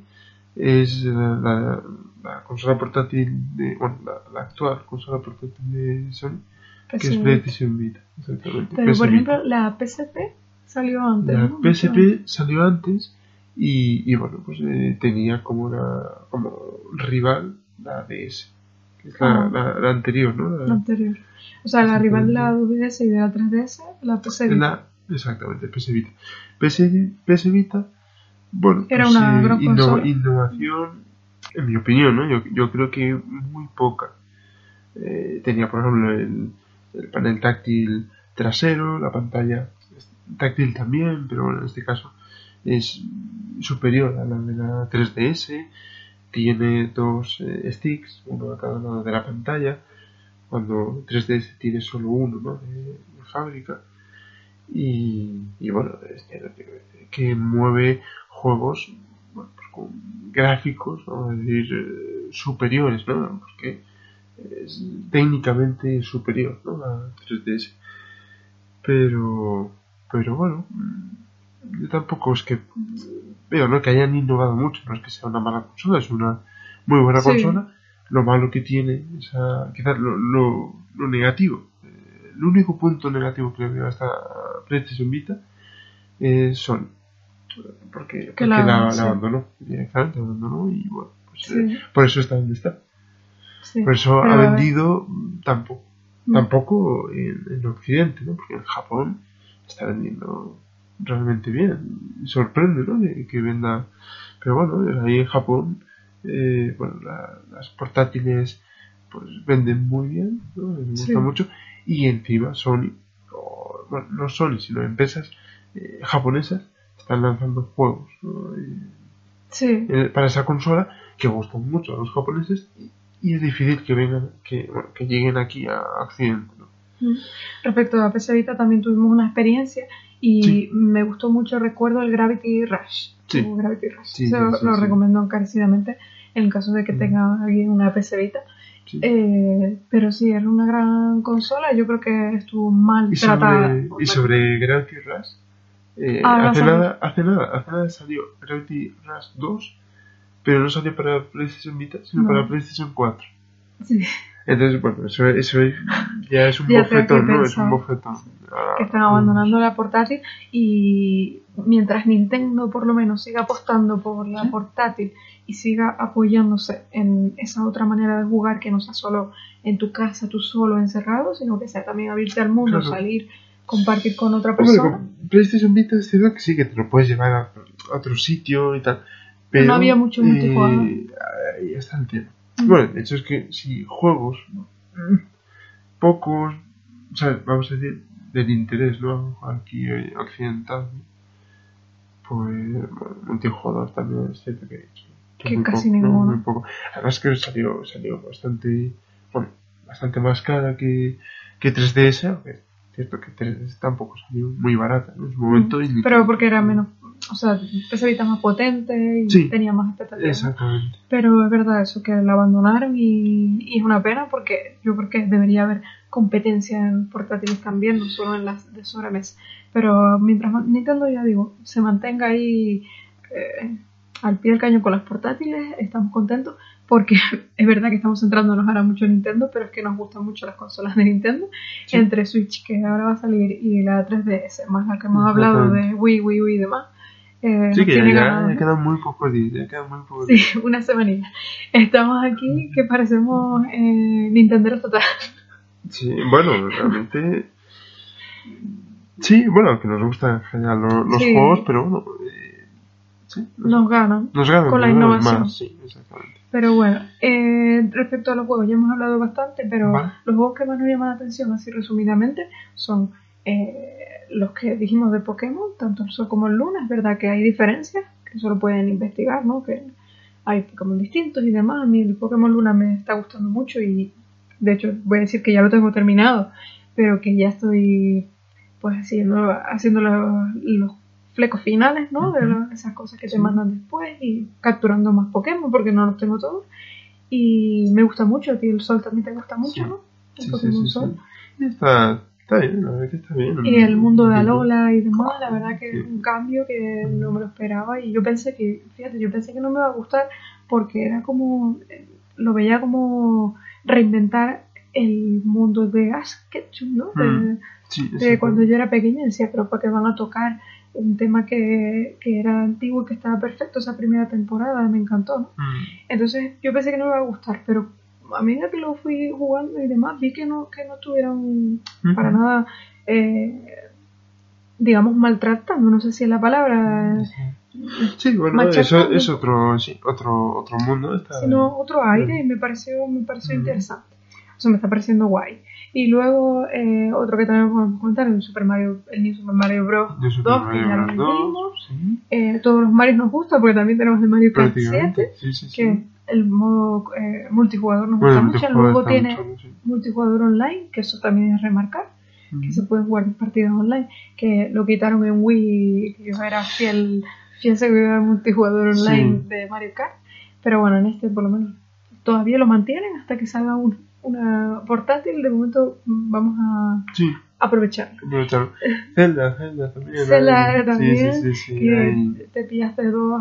es la, la- la consola portátil de. Bueno, la, la actual consola portátil de Sony, que es. PlayStation Vita. Exactamente.
Pero por ejemplo, la PSP salió antes.
La
¿no?
PSP salió antes y, y bueno, pues eh, tenía como una, como rival la DS, que es la,
Ah.
la, la anterior, ¿no?
La anterior. O sea, la rival de la 2DS y de la 3DS, la PS Vita.
exactamente, PS Vita. PS, PS Vita, bueno,
Era una gran
innovación, en mi opinión, ¿no? Yo, yo creo que muy poca. Eh, tenía, por ejemplo, el, el panel táctil trasero, la pantalla táctil también, pero bueno, en este caso es superior a la de la 3DS. Tiene dos eh, sticks, uno a cada lado de la pantalla, cuando 3DS tiene solo uno ¿no? de, de fábrica. Y, y bueno, es cierto que, que mueve juegos bueno, pues con gráficos, vamos a decir, eh, superiores, ¿no? Porque es técnicamente superior ¿no? a 3DS. Pero, pero bueno, mm, yo tampoco es que veo ¿no? que hayan innovado mucho, no es que sea una mala consola, es una muy buena
Sí.
consola. Lo malo que tiene, esa, quizás lo, lo, lo negativo, eh, el único punto negativo que le veo a esta PlayStation Vita es Sony. Porque, porque la, la, abandonó, directamente la abandonó y bueno, pues, eh, por eso está donde está. por eso ha vendido tampoco, mm. tampoco en, en, Occidente, ¿no? Porque en Japón está vendiendo realmente bien. Sorprende, ¿no? que venda. Pero bueno, ahí en Japón, eh, bueno, las portátiles pues venden muy bien, ¿no? Me gusta mucho. Y encima Sony, bueno, no Sony, sino empresas eh, japonesas están lanzando juegos eh, para esa consola que gustan mucho a los japoneses y, es difícil que vengan, que, bueno, que lleguen aquí a Occidente.
Mm. Respecto a PC Vita también tuvimos una experiencia y me gustó mucho, recuerdo el Gravity Rush. Gravity Rush. lo recomiendo encarecidamente en caso de que mm. tenga alguien una PC Vita. Eh, pero sí, era una gran consola. Yo creo que estuvo mal
¿Y Sobre, y sobre Gravity Rush, eh, ah, hace, nada, hace nada, hace nada salió Gravity Rush 2, pero no salió para PlayStation Vita, sino para PlayStation 4. Sí. Entonces, bueno, eso, eso ya es un bofetón, ¿no? Es un bofetón.
que están abandonando la portátil y mientras Nintendo por lo menos siga apostando por la portátil y siga apoyándose en esa otra manera de jugar que no sea solo en tu casa, tú solo encerrado, sino que sea también abrirte al mundo, salir, compartir con otra persona.
PlayStation Vita es cierto que sí, que te lo puedes llevar a, otro sitio y tal. Pero,
no había mucho multijugador.
Eh, ahí está el tema. Bueno, de hecho es que si juegos pocos, o sea, vamos a decir, del interés, ¿no? Aquí occidental, pues multijugador también es cierto que,
que, casi ninguno.
muy poco. Además que salió, salió bastante, bueno, bastante más cara que, que 3DS, aunque es cierto que 3DS tampoco salió muy barata en su momento.
Pero porque era menos o sea, PS más potente y tenía más expectativas.
Exactamente.
Pero es verdad eso, que la abandonaron y, es una pena porque yo creo que debería haber competencia en portátiles también, no solo en las de sobremesa. Pero mientras Nintendo, ya digo, se mantenga ahí eh, al pie del caño con las portátiles, estamos contentos porque [laughs] es verdad que estamos centrándonos ahora mucho en Nintendo, pero es que nos gustan mucho las consolas de Nintendo, entre Switch que ahora va a salir y la 3DS, más la que hemos hablado de Wii, Wii, Wii y demás
eh, sí, que ya, quedan muy pocos días, ya quedan muy pocos
días. Sí, una semanita. Estamos aquí que parecemos eh, Nintendo total.
Sí, bueno, realmente... Sí, bueno, que nos gustan en general los, juegos, pero bueno... Sí,
nos, ganan.
Nos ganan.
Con la innovación.
sí, exactamente.
Pero bueno, eh, respecto a los juegos, ya hemos hablado bastante, pero los juegos que más nos llaman la atención, así resumidamente, son eh, los que dijimos de Pokémon, tanto el Sol como el Luna, es verdad que hay diferencias, que solo pueden investigar, ¿no? Que hay Pokémon distintos y demás. A mí el Pokémon Luna me está gustando mucho y de hecho voy a decir que ya lo tengo terminado, pero que ya estoy pues haciendo, haciendo los, flecos finales, ¿no? De esas cosas que te mandan después y capturando más Pokémon porque no los tengo todos. Y me gusta mucho, a ti el Sol también te gusta mucho, ¿no?
El Pokémon Sol. Está, Está bien, la verdad que está bien.
Y el mundo de Alola y demás, la verdad que es un cambio que no me lo esperaba y yo pensé que, fíjate, yo pensé que no me iba a gustar porque era como, lo veía como reinventar el mundo de Ash Ketchum, ¿no? De, mm. cuando yo era pequeña decía, pero ¿para qué van a tocar un tema que, que, era antiguo y que estaba perfecto esa primera temporada? Me encantó, ¿no? Mm. Entonces yo pensé que no me iba a gustar, pero a medida que lo fui jugando y demás, vi que no, que no estuvieron para nada, eh, digamos, maltratando, no sé si es la palabra.
Sí, bueno, eso es otro, sí, otro, otro mundo.
Sino otro aire y me pareció, me pareció interesante. Eso me está pareciendo guay. Y luego, eh, otro que también podemos comentar, el Super Mario, el New Super Mario Bros. 2, que ya lo vimos. Eh, todos los Marios nos gusta porque también tenemos el Mario Kart 7, que el modo eh, multijugador nos gusta mucho. Luego tiene multijugador online, que eso también es remarcar, que se pueden jugar partidas online, que lo quitaron en Wii, que yo era fiel, fiel seguidor multijugador online de Mario Kart. Pero bueno, en este por lo menos todavía lo mantienen hasta que salga una portátil. De momento vamos a, aprovechar.
Aprovechar. [laughs] Zelda, Zelda también.
Zelda también. Sí, sí, sí, te pillaste dos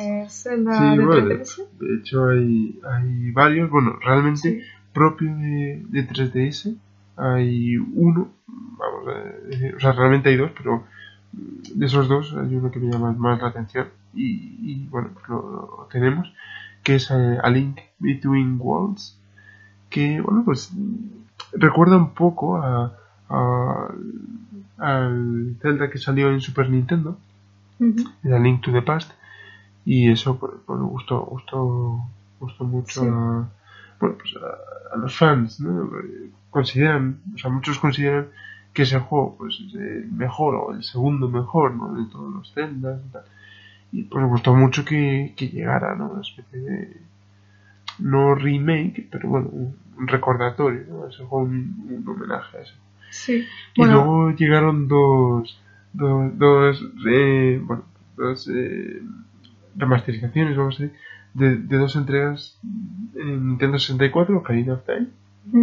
eh, Zelda de bueno, 3DS.
De hecho hay, hay varios, bueno, realmente propios de, de 3DS. hay uno, vamos a decir, o sea, realmente hay dos, pero de esos dos hay uno que me llama más la atención y, bueno, pues lo, tenemos, que es eh, A Link Between Worlds, que bueno, pues recuerda un poco a, al Zelda que salió en Super Nintendo, A Link to the Past, y eso pues, bueno, gustó, gustó, gustó mucho a, bueno, pues a, los fans, ¿no? Consideran, o sea, muchos consideran que ese juego pues es el mejor o el segundo mejor, ¿no? De todos los Zeldas y tal. Y pues me gustó mucho que, que llegara, ¿no? Una especie de no remake, pero bueno, un recordatorio, ¿no? Ese juego un, un homenaje a eso.
Sí.
Y luego llegaron dos, dos, dos, eh, bueno, dos eh, remasterizaciones, vamos a decir, de, de, dos entregas en Nintendo 64, Ocarina of Time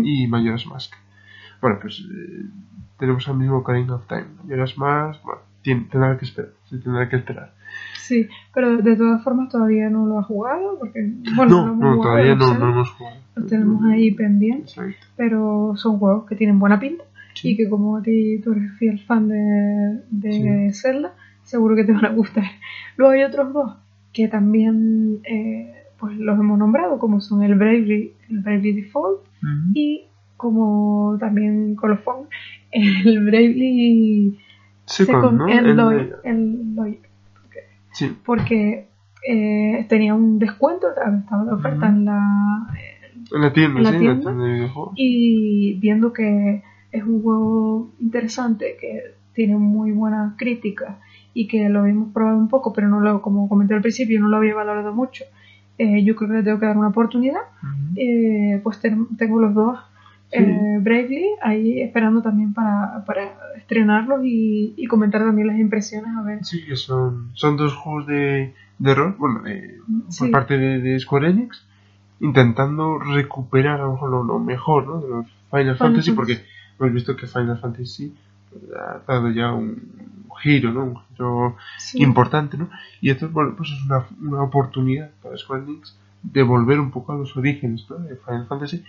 y Majora's Mask. Bueno, pues eh, tenemos al mismo Ocarina of Time. Majora's Mask, bueno, tendrá que esperar, se tendrá que esperar.
Sí, pero de todas formas todavía no lo ha jugado, porque, bueno,
no, no, todavía no, no, hemos jugado.
Los tenemos ahí pendientes, pero son juegos que tienen buena pinta y que como a ti tú eres fiel fan de, de Zelda, seguro que te van a gustar. [laughs] Luego hay otros dos que también eh, pues los hemos nombrado, como son el Bravely, el Bravely Default y como también colofón, el Bravely
Second, ¿no?
el, el,
Sí.
Porque eh, tenía un descuento, estaba de oferta en la,
en la tienda,
en la
sí,
tienda,
en la tienda de.
Y viendo que es un juego interesante, que tiene muy buenas críticas y que lo habíamos probado un poco, pero no lo, como comenté al principio, no lo había valorado mucho. Eh, yo creo que le tengo que dar una oportunidad. eh, pues tengo los dos eh, Bravely ahí esperando también para, para estrenarlos y, y, comentar también las impresiones a ver.
Sí, que son, son dos juegos de, de rol, bueno, de, por parte de, de, Square Enix, intentando recuperar a lo mejor lo, lo mejor ¿no? de los Final, Final Fantasy, porque hemos visto que Final Fantasy ha dado ya un giro, ¿no? Un giro
Sí.
importante, ¿no? Y esto, bueno, pues es una, una oportunidad para Square Enix de volver un poco a los orígenes, ¿no? De Final Fantasy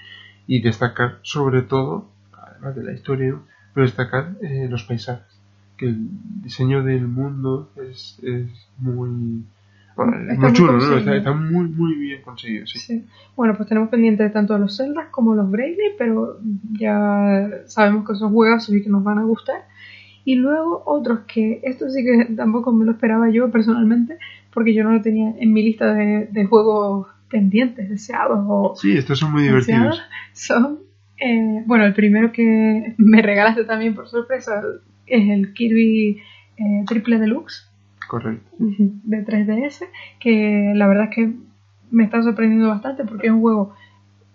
y destacar sobre todo, además de la historia, ¿no? pero destacar eh, los paisajes, que el diseño del mundo es, es muy... Bueno, es muy
muy
chulo, ¿no? Está, está muy, muy bien conseguido, sí.
Sí. Bueno, pues tenemos pendientes tanto los Zelda como los Bravely, pero ya sabemos que son juegazos y que nos van a gustar. Y luego otros que, esto sí que tampoco me lo esperaba yo personalmente, porque yo no lo tenía en mi lista de, de juegos pendientes, deseados o
Sí, estos son muy divertidos.
son, eh, bueno, el primero que me regalaste también por sorpresa es el Kirby eh, Triple Deluxe
Correcto.
de 3DS, que la verdad es que me está sorprendiendo bastante porque es un juego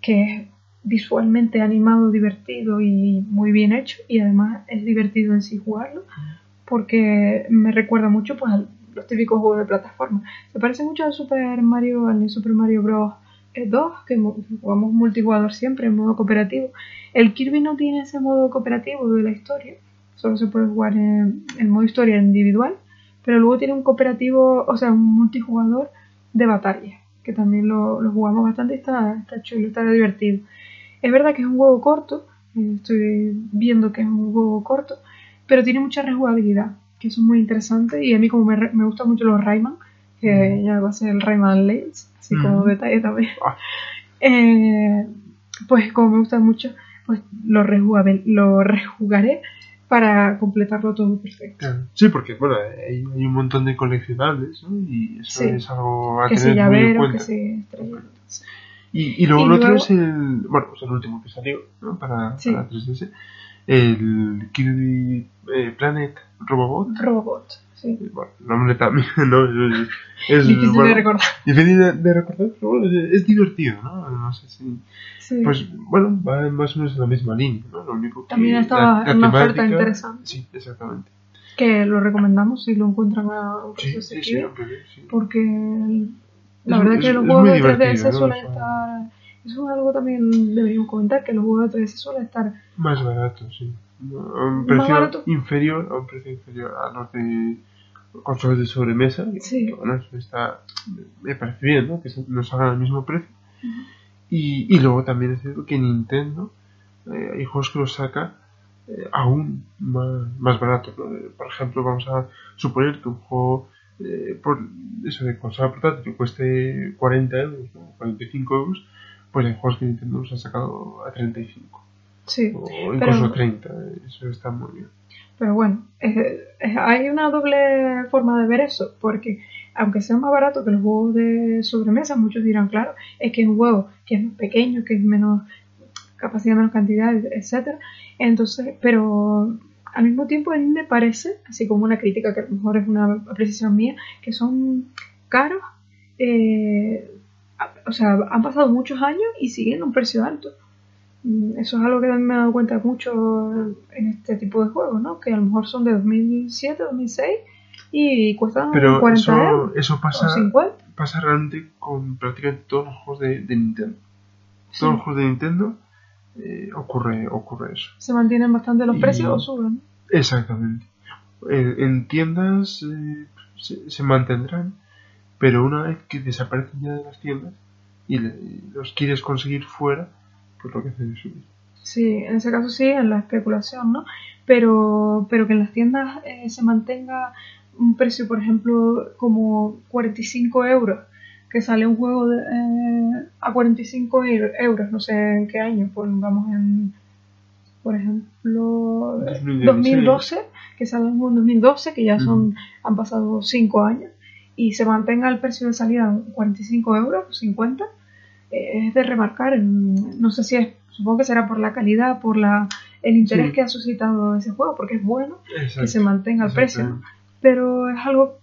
que es visualmente animado, divertido y muy bien hecho y además es divertido en sí jugarlo porque me recuerda mucho pues a los típicos juegos de plataforma. Se parece mucho al Super Mario, al Super Mario Bros. 2, que mo- jugamos multijugador siempre en modo cooperativo. El Kirby no tiene ese modo cooperativo de la historia, solo se puede jugar en, modo historia individual, pero luego tiene un cooperativo, o sea, un multijugador de batalla, que también lo, lo jugamos bastante y está, está chulo, está divertido. Es verdad que es un juego corto, eh, estoy viendo que es un juego corto, pero tiene mucha rejugabilidad, que es muy interesante y a mí como me, me gustan mucho los Rayman, que ya va a ser el Rayman Legends, así como detalle también.
Ah. [laughs]
Eh, pues como me gusta mucho, pues lo, lo rejugaré para completarlo todo perfecto.
Claro. Sí, porque bueno, hay, hay un montón de coleccionables, ¿no? Y eso
Sí.
es algo a
Que
tener muy en
llavero,
cuenta.
que estrella.
Y, y luego
Y
el otro es el. Bueno, pues el último que salió, ¿no? Para,
Sí.
para 3DS. El Kirby eh, Planet Robobot.
Robot, sí.
Eh, Bueno, nombre también, [laughs] ¿no? Es, es-
Difícil
bueno,
de recordar.
difícil de, de recordar, pero bueno, es, es divertido, ¿no? No sé si.
Sí.
Pues bueno, va más o menos en la misma línea, ¿no? Lo único que.
También estaba en una oferta interesante.
Sí, exactamente.
que lo recomendamos si lo encuentran a un
Sí,
precio
sí, sí,
porque la
Es-
verdad que los juegos de 3DS
divertido, ¿no?
suelen estar... Eso es algo también deberíamos comentar, que los juegos de 3DS suelen estar...
Más barato, sí. A un precio
barato.
inferior, a un precio inferior a los de consolas de sobremesa.
Sí.
Bueno, eso está, me parece bien, ¿no? Que nos hagan el mismo precio. Y, y luego también es cierto que Nintendo eh, hay juegos que los saca eh, aún más, más baratos. Por ejemplo, vamos a suponer que un juego por eso de consola portátil que cueste 40 euros, 45 euros, pues hay juegos que Nintendo los ha sacado a 35.
Sí,
o incluso 30, eso está muy bien.
Pero bueno, hay una doble forma de ver eso, porque aunque sea más barato que los juegos de sobremesa, muchos dirán, claro, es que es un juego que es más pequeño, que es menos capacidad, menos cantidad, etcétera. Entonces, pero al mismo tiempo a mí me parece, así como una crítica que a lo mejor es una apreciación mía, que son caros, eh, o sea, han pasado muchos años y siguen a un precio alto. Mm, eso es algo que también me he dado cuenta mucho en este tipo de juegos, ¿no? Que a lo mejor son de 2007, 2006 y cuestan 40
eso,
euros.
Eso pasa,
o 50.
pasa realmente con prácticamente todos los juegos de, Nintendo. Todos los juegos de Nintendo eh, ocurre, ocurre eso.
¿Se mantienen bastante los precios o suben?
Exactamente. En, tiendas eh, se, se, mantendrán, pero una vez que desaparecen ya de las tiendas y los quieres conseguir fuera, pues lo que hacen es subir.
Sí, en ese caso sí, en la especulación, ¿no? Pero, pero que en las tiendas eh, se mantenga un precio, por ejemplo, como 45 euros, que sale un juego de, eh, a 45 euros, no sé en qué año, vamos en, por ejemplo, 2012, que sale un juego en 2012, que ya son, han pasado 5 años, y se mantenga el precio de salida en 45 euros, 50, eh, es de remarcar, no sé si es, supongo que será por la calidad, por la el interés que ha suscitado ese juego, porque es bueno que se mantenga el precio pero es algo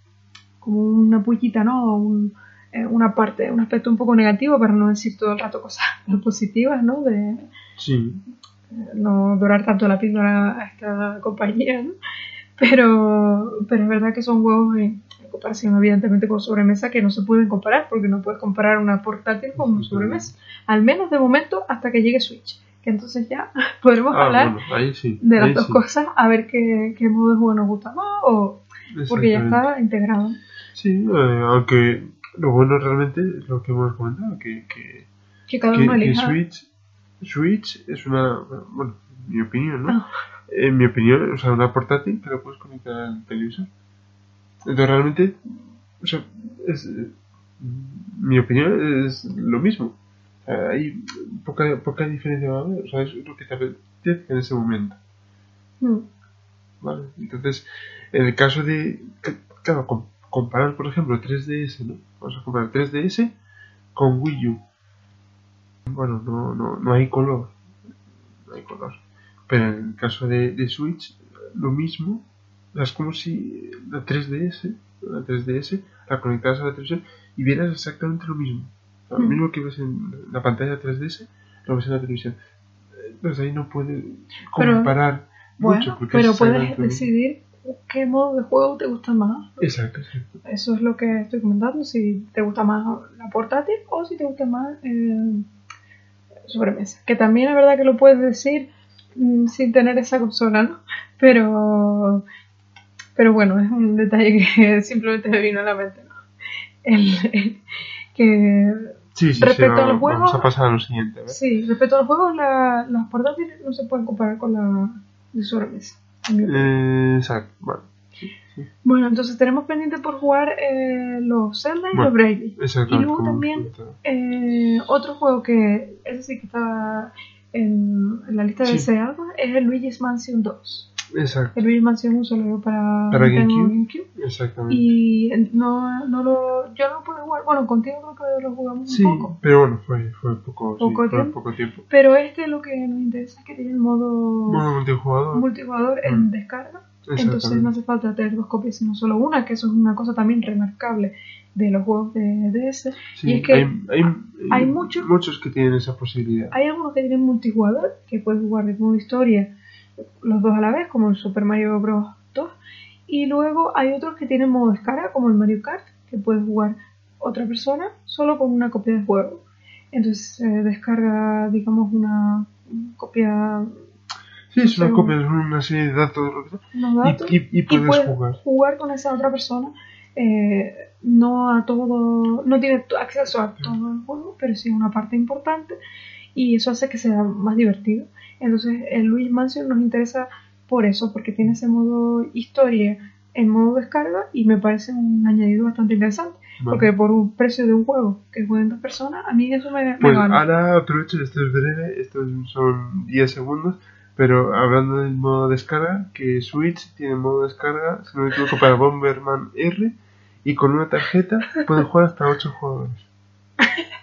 como una pullita, ¿no? Eh, una parte, un aspecto un poco negativo, para no decir todo el rato cosas [laughs] positivas, ¿no? De
sí.
Eh, no dorar tanto la píldora a esta compañía, ¿no? Pero, pero es verdad que son huevos en, comparación, evidentemente, con sobremesa que no se pueden comparar, porque no puedes comparar una portátil con una sobremesa. Al menos de momento hasta que llegue Switch. Que entonces ya [laughs] podremos
ah,
hablar de las dos cosas, a ver qué, qué modo de juego nos gusta más o porque ya está integrado.
Sí, eh, aunque lo bueno realmente es lo que hemos comentado, que, que,
que cada uno que
Switch, Switch es una, bueno, mi opinión, ¿no? Ah. En mi opinión, o sea, una portátil que lo puedes conectar al televisor. Entonces realmente, o sea, es, mi opinión es lo mismo. O sea, hay poca, poca diferencia, ¿vale? O sea, es lo que te apetece en ese momento.
Mm.
¿Vale? Entonces, en el caso de, claro, comparar, por ejemplo, 3DS, ¿no? Vamos a comparar 3DS con Wii U. Bueno, no, no, no hay color. No hay color. Pero en el caso de, de Switch, lo mismo. Es como si la 3DS, la 3DS, la conectaras a la televisión y vieras exactamente lo mismo. Lo mm. mismo que ves en la pantalla 3DS, lo ves en la televisión. Entonces ahí no puedes comparar mucho.
pero puedes decidir qué modo de juego te gusta más.
Exacto,
Eso es lo que estoy comentando, si te gusta más la portátil o si te gusta más eh, sobremesa. Que también es verdad que lo puedes decir mm, sin tener esa consola, ¿no? Pero, pero bueno, es un detalle que [laughs] simplemente me vino a la mente, ¿no? El, que
Sí, sí, respecto sí, a los juegos, vamos a pasar a lo siguiente.
Sí, respecto a los juegos, las portátiles no se pueden comparar con la de sobremesa.
Eh, exacto, bueno.
Bueno, entonces tenemos pendiente por jugar eh, los Zelda y los Bravely. Y luego también eh, otro juego que ese sí que está en, la lista de deseados es el Luigi's Mansion 2.
Exacto.
El Luigi's Mansion 1 salió para,
para GameCube. Exactamente.
Y no, no lo, yo no lo pude jugar. Bueno, contigo creo que lo jugamos
sí,
un poco.
pero bueno, fue, fue poco,
poco,
sí,
tiempo.
Fue poco tiempo.
Pero este lo que nos interesa es que tiene el modo,
modo multijugador,
multijugador en mm. descarga. Entonces no hace falta tener dos copias, sino solo una, que eso es una cosa también remarcable de los juegos de DS.
Sí,
y es que
hay, hay, hay muchos, muchos que tienen esa posibilidad.
Hay algunos que tienen multijugador, que puedes jugar de modo historia los dos a la vez, como el Super Mario Bros. 2. Y luego hay otros que tienen modo descarga, como el Mario Kart, que puedes jugar otra persona solo con una copia de juego. Entonces se descarga, digamos, una copia.
Sí, es una copia, es una serie de datos, y, puedes, jugar.
jugar con esa otra persona. Eh, no a todo, no tiene acceso a todo el juego, pero sí a una parte importante y eso hace que sea más divertido. Entonces el Luigi Mansion nos interesa por eso, porque tiene ese modo historia en modo descarga y me parece un añadido bastante interesante. Porque por un precio de un juego que jueguen dos personas, a mí eso me,
pues ahora aprovecho, esto es breve, estos son 10 segundos, pero hablando del modo descarga, que Switch tiene modo descarga, si no me equivoco, para Bomberman R y con una tarjeta pueden jugar hasta 8 jugadores. [laughs]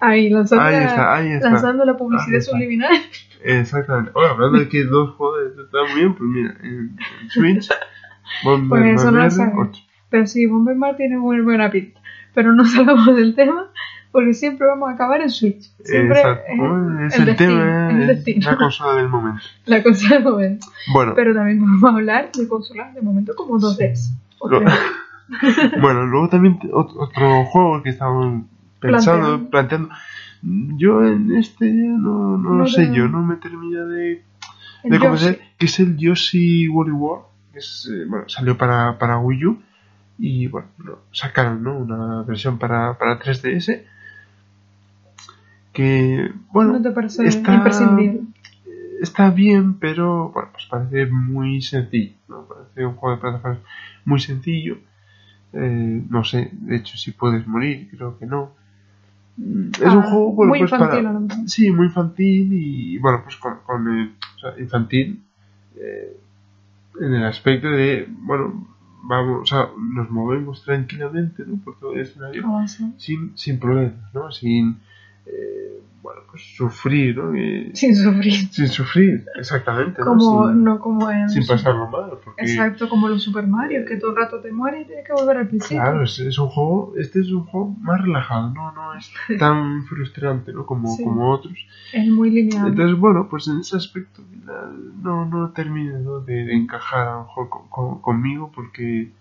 Ahí, lanzando, la, lanzando la publicidad subliminal.
Exactamente. Ahora, hablando de que dos jugadores están bien, pues mira, en, Switch, [laughs] Bomberman
pues no 8. Pero sí, Bomberman tiene muy buena pinta. Pero no [laughs] salgamos del tema porque siempre vamos a acabar en Switch. Siempre
es, el, tema, es la consola del momento. [laughs]
La consola del momento. Bueno. Pero también vamos a hablar de consolas de momento como 2Ds.
bueno, luego también otro juego que estamos pensando, planteando. Yo en este no, no, lo sé, yo no me termina de, de convencer, que es el Yoshi World, que es, eh, bueno, salió para, para Wii U y bueno, sacaron ¿no? una versión para, para 3DS que bueno
¿No te está,
está bien pero bueno pues parece muy sencillo ¿no? parece un juego de plataformas muy sencillo eh, no sé de hecho si puedes morir creo que no es un ah, juego bueno, muy pues infantil, para, sí muy infantil y bueno pues con, con el, o sea, infantil eh, en el aspecto de bueno vamos, o sea, nos movemos tranquilamente ¿no? por todo el escenario sin, sin problemas, ¿no? Sin, eh, bueno, pues sufrir, ¿no?
sin sufrir.
Sin sufrir, exactamente.
Como, ¿no? Sin, no como en...
Sin pasarlo mal. Porque,
Exacto, como los Super Mario, que todo el rato te mueres y tienes que volver al principio.
Claro, es, es, un juego, este es un juego más relajado, no, no es [laughs] tan frustrante, ¿no? Como, como otros.
Es muy lineal.
Entonces, bueno, pues en ese aspecto no, no termina ¿no? De, de, encajar a lo mejor con, conmigo porque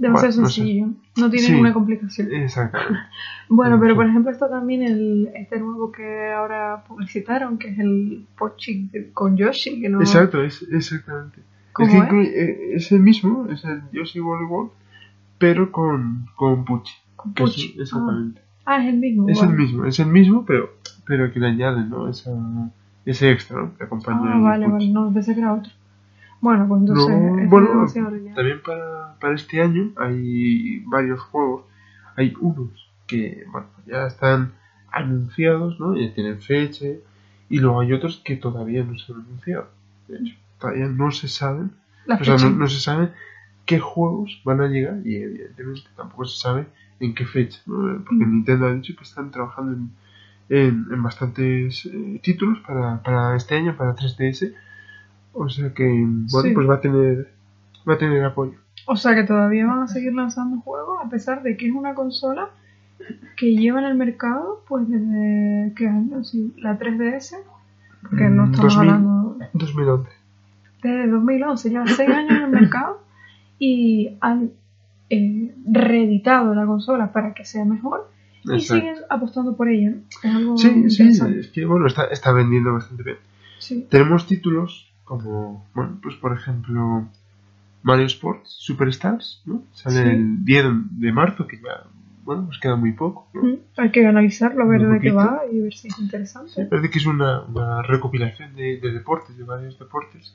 Debe ser sencillo, no, tiene ninguna complicación.
Exactamente. [laughs]
bueno, pero por ejemplo está también el, este nuevo que ahora publicitaron, que es el Pochi con Yoshi. Que no...
Exacto, es, exactamente. Es, eh, es? el mismo, es el Yoshi World pero con, con Pucci.
Con Pucci.
exactamente.
Ah. ah. es el mismo.
Es el mismo, es el mismo, pero, pero que le añaden, ¿no? Esa, ese extra, ¿no? Que acompaña.
Ah, vale, vale, no, pensé que era otro. Bueno, pues
entonces. bueno, también para, para este año hay varios juegos. Hay unos que bueno, ya están anunciados, ¿no? Ya tienen fecha. Y luego hay otros que todavía no se han anunciado. De hecho, todavía no se saben. O sea, no, se sabe qué juegos van a llegar y evidentemente tampoco se sabe en qué fecha. ¿no? Porque mm. Nintendo ha dicho que están trabajando en, en, en bastantes eh, títulos para, para este año, para 3DS o sea que, bueno, pues va a tener va a tener apoyo.
O sea que todavía van a seguir lanzando juegos a pesar de que es una consola que lleva en el mercado pues desde qué año, sí, la 3DS, porque no mm, estamos hablando
2011.
Desde 2011, lleva 6 años en el mercado y han eh, reeditado la consola para que sea mejor y siguen apostando por ella. Es algo
sí, sí, es que bueno, está, está vendiendo bastante bien. Sí. Tenemos títulos como, bueno, pues por ejemplo, Mario Sports Superstars, ¿no? Sale el 10 de marzo, que ya, bueno, nos queda muy poco,
¿no? hay que analizarlo, a ver de qué va y ver si es interesante.
Sí, parece que es una, una recopilación de, de, deportes, de varios deportes.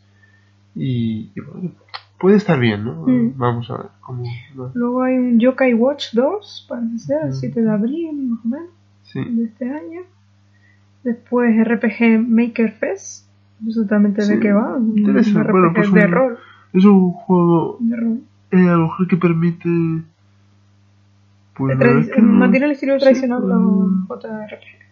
Y, bueno, puede estar bien, ¿no? Vamos a ver cómo.
Luego hay un Yokai Watch 2, parece ser, el 7 de abril, más o menos, de este año. Después RPG Maker Fest Exactamente de qué va.
Bueno, pues de rol. Es un juego de rol. Eh, a lo mejor que permite.
Pues, mantiene el estilo tradicional de los JRPG.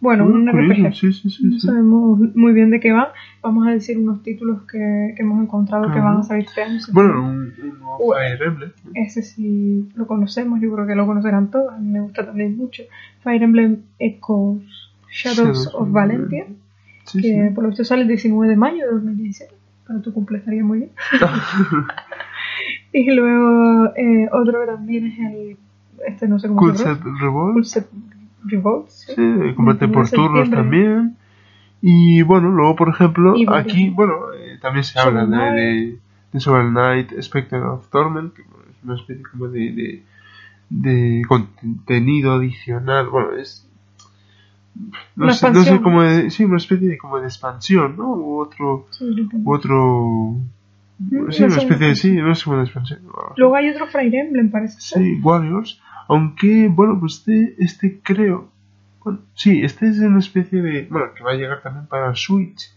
Bueno, un RPG.
Sí, sí, sí,
no sabemos muy bien de qué va. Vamos a decir unos títulos que, que hemos encontrado que van a salir este año.
Bueno, un, Fire Emblem.
Ese sí lo conocemos, yo creo que lo conocerán todos. Me gusta también mucho. Fire Emblem Echoes Shadows, of Valentia que por lo visto sale el 19 de mayo de 2017. Para tu cumple estaría muy bien. [laughs] y luego eh, otro también es el. Este no sé cómo
se llama.
Revolt. Revolt.
Sí, sí combate por turnos también. Y bueno, luego por ejemplo, aquí, bueno, eh, también se habla de, de, de Soul Knight Spectre of Torment, que es una especie como de, de, de contenido adicional. Bueno, es no, sé, no sé cómo de, sí, una especie de como de expansión, ¿no? U otro, u otro Sí, una especie de sí, no sé cómo de expansión.
Luego hay otro Fire Emblem, parece.
Sí, Warriors. Aunque, bueno, pues este, este creo. Bueno, sí, este es una especie de. Bueno, que va a llegar también para Switch.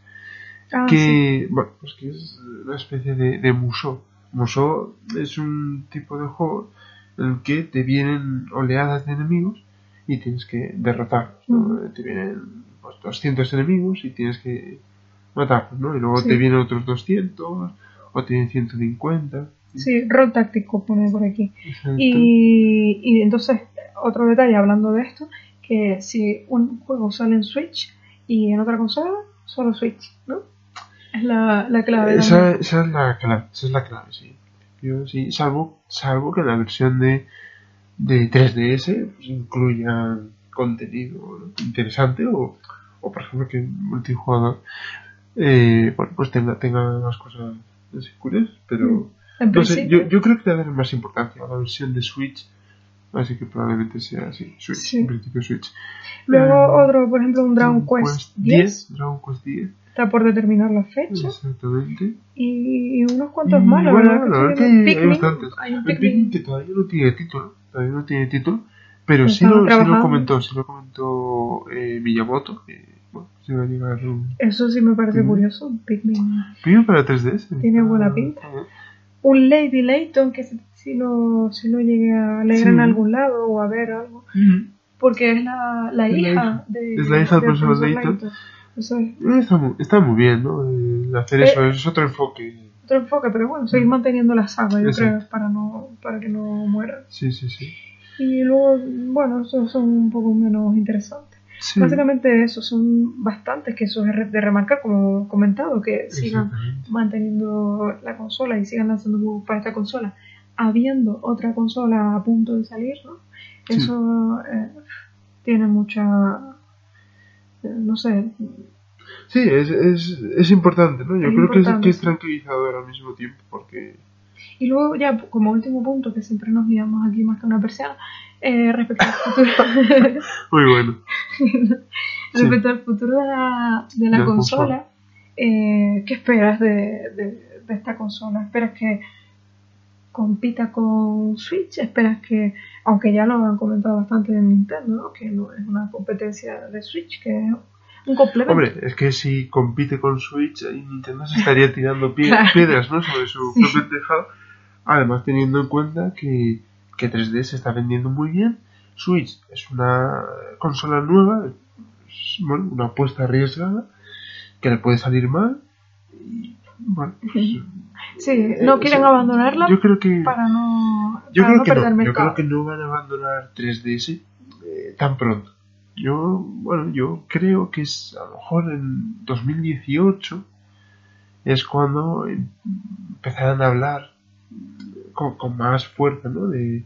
Ah, que, bueno, pues que es una especie de, de Musou. Musou es un tipo de juego en el que te vienen oleadas de enemigos y tienes que derrotarlos. Te vienen pues, 200 enemigos y tienes que matarlos, ¿no? Y luego te vienen otros 200 o tienen 150.
Sí, rol táctico pone por aquí. Y, y entonces, otro detalle hablando de esto, que si un juego sale en Switch y en otra consola, solo Switch, ¿no? Es la, la clave.
Esa, esa, es la clave, esa es la clave, sí. Yo, sí salvo, salvo que la versión de, de 3DS pues, incluya contenido interesante o, o por ejemplo que multijugador eh, bueno, pues tenga, tenga más cosas curiosas, pero mm. no sé, yo, yo creo que le daré más importancia a la versión de Switch Así que probablemente sea así, Switch, en principio Switch.
Luego eh, otro, por ejemplo, un Dragon, Quest, 10.
Dragon Quest 10.
Está por determinar la fecha.
Exactamente.
Y, unos cuantos más, la verdad.
La verdad que hay, bastantes. Hay un Pikmin que todavía no tiene título. Todavía no tiene título. Pero sí lo, sí lo, comentó, sí lo comentó eh, Miyamoto. Bueno, se va a llegar un...
Eso sí me parece curioso, Pikmin.
Pikmin para 3DS.
Tiene buena pinta. Un Lady Layton que si lo, si lo llegué a leer en algún lado o a ver algo. Porque es la, la hija de.
Es la hija del profesor Layton. está, muy, está muy bien, ¿no? hacer eso, eh, es otro enfoque.
Otro enfoque, pero bueno, seguir manteniendo la saga, yo creo, para, no, para que no muera.
Sí, sí, sí.
Y luego, bueno, esos son un poco menos interesantes. Básicamente eso, son bastantes que eso es de remarcar, como comentado, que sigan manteniendo la consola y sigan lanzando juegos para esta consola, habiendo otra consola a punto de salir, ¿no? Eso eh, tiene mucha, eh, no sé.
Sí, es, es, es importante, ¿no? Yo creo que es, que es tranquilizador al mismo tiempo, porque...
Y luego ya como último punto, que siempre nos guiamos aquí más que una persiana, eh, respecto al futuro. [laughs]
Muy bueno. [laughs]
respecto al futuro de la, de la, consola, Eh, ¿qué esperas de, de, de, esta consola? ¿Esperas que compita con Switch? ¿Esperas que, aunque ya lo han comentado bastante en Nintendo, ¿no? que no es una competencia de Switch, que es un complemento?
Hombre, es que si compite con Switch, Nintendo se [laughs] estaría tirando piedras ¿no? sobre su propio tejado. Además, teniendo en cuenta que que 3D se está vendiendo muy bien. Switch es una consola nueva, es, bueno, una apuesta arriesgada que le puede salir mal. Y, bueno, pues,
sí, eh, no quieren abandonarla yo creo que, para no,
yo creo que no, Yo creo que no van a abandonar 3DS eh, tan pronto. Yo, bueno, yo creo que es a lo mejor en 2018 es cuando empezarán a hablar con, más fuerza, ¿no? De,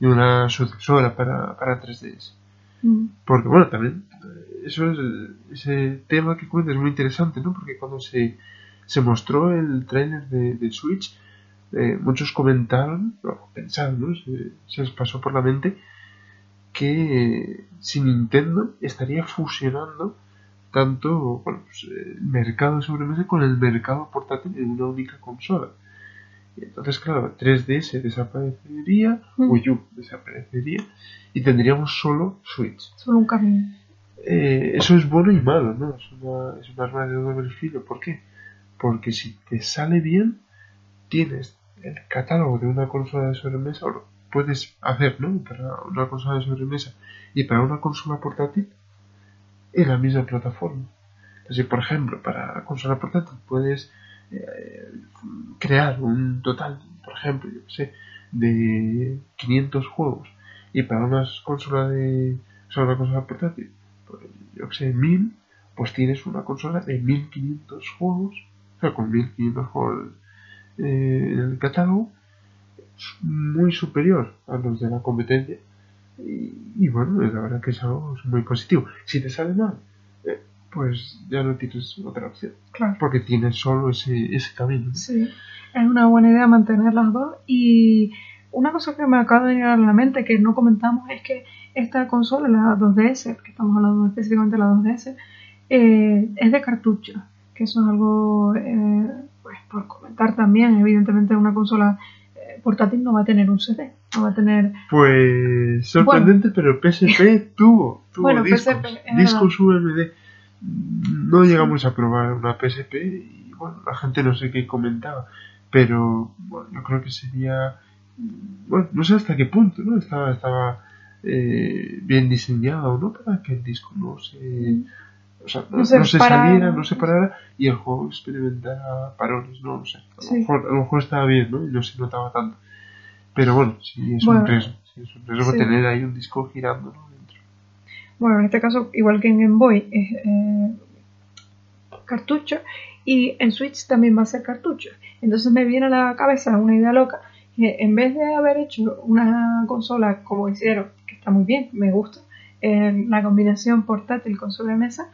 una sucesora para, para 3DS. Mm. Porque, bueno, también, eh, eso es, ese tema que cuenta es muy interesante, ¿no? Porque cuando se, se mostró el trailer de, de Switch, eh, muchos comentaron, o pensaron, ¿no? Se, les pasó por la mente que si Nintendo estaría fusionando tanto bueno, pues, el mercado de sobremesa con el mercado portátil en una única consola. Y entonces, claro, 3DS desaparecería, mm. Wii U desaparecería y tendríamos solo Switch.
Solo un camino.
Eh, eso es bueno y malo, ¿no? Es una, es una arma de doble filo. ¿Por qué? Porque si te sale bien, tienes el catálogo de una consola de sobremesa, o puedes hacer, ¿no? Para una consola de sobremesa y para una consola portátil en la misma plataforma. Entonces, por ejemplo, para la consola portátil puedes eh, crear un total, por ejemplo, yo sé, de 500 juegos y para una consola de o una consola portátil, pues, yo que sé, 1000, pues tienes una consola de 1500 juegos, o sea, con 1500 juegos eh, en el catálogo, muy superior a los de la competencia. Y, bueno, la verdad que es algo muy positivo. Si te sale mal, pues ya no tienes otra opción. Claro. Porque tienes solo ese, ese camino.
Sí, es una buena idea mantener las dos. Y una cosa que me acaba de venir a la mente que no comentamos es que esta consola, la 2DS, que estamos hablando específicamente de la 2DS, eh, es de cartucho, que eso es algo, eh, pues por comentar también, evidentemente una consola eh, portátil no va a tener un CD, no va a tener...
Pues sorprendente, pero PSP [laughs] tuvo, tuvo discos, discos UMD. No llegamos a probar una PSP y bueno, la gente no sé qué comentaba, pero bueno, yo creo que sería, bueno, no sé hasta qué punto, ¿no? Estaba, estaba bien diseñado, ¿no? Para que el disco no se... Mm. O sea, no, se, saliera, no se parara y el juego experimentara parones, no, no sé. A lo, mejor, a lo mejor estaba bien, ¿no? Y no se notaba tanto. Pero bueno, sí es un riesgo. Sí, es un riesgo tener ahí un disco girando ¿no? dentro.
Bueno, en este caso, igual que en Game Boy, es eh, cartucho y en Switch también va a ser cartucho. Entonces me viene a la cabeza una idea loca que en vez de haber hecho una consola como hicieron, que está muy bien, me gusta, en la combinación portátil con sobremesa,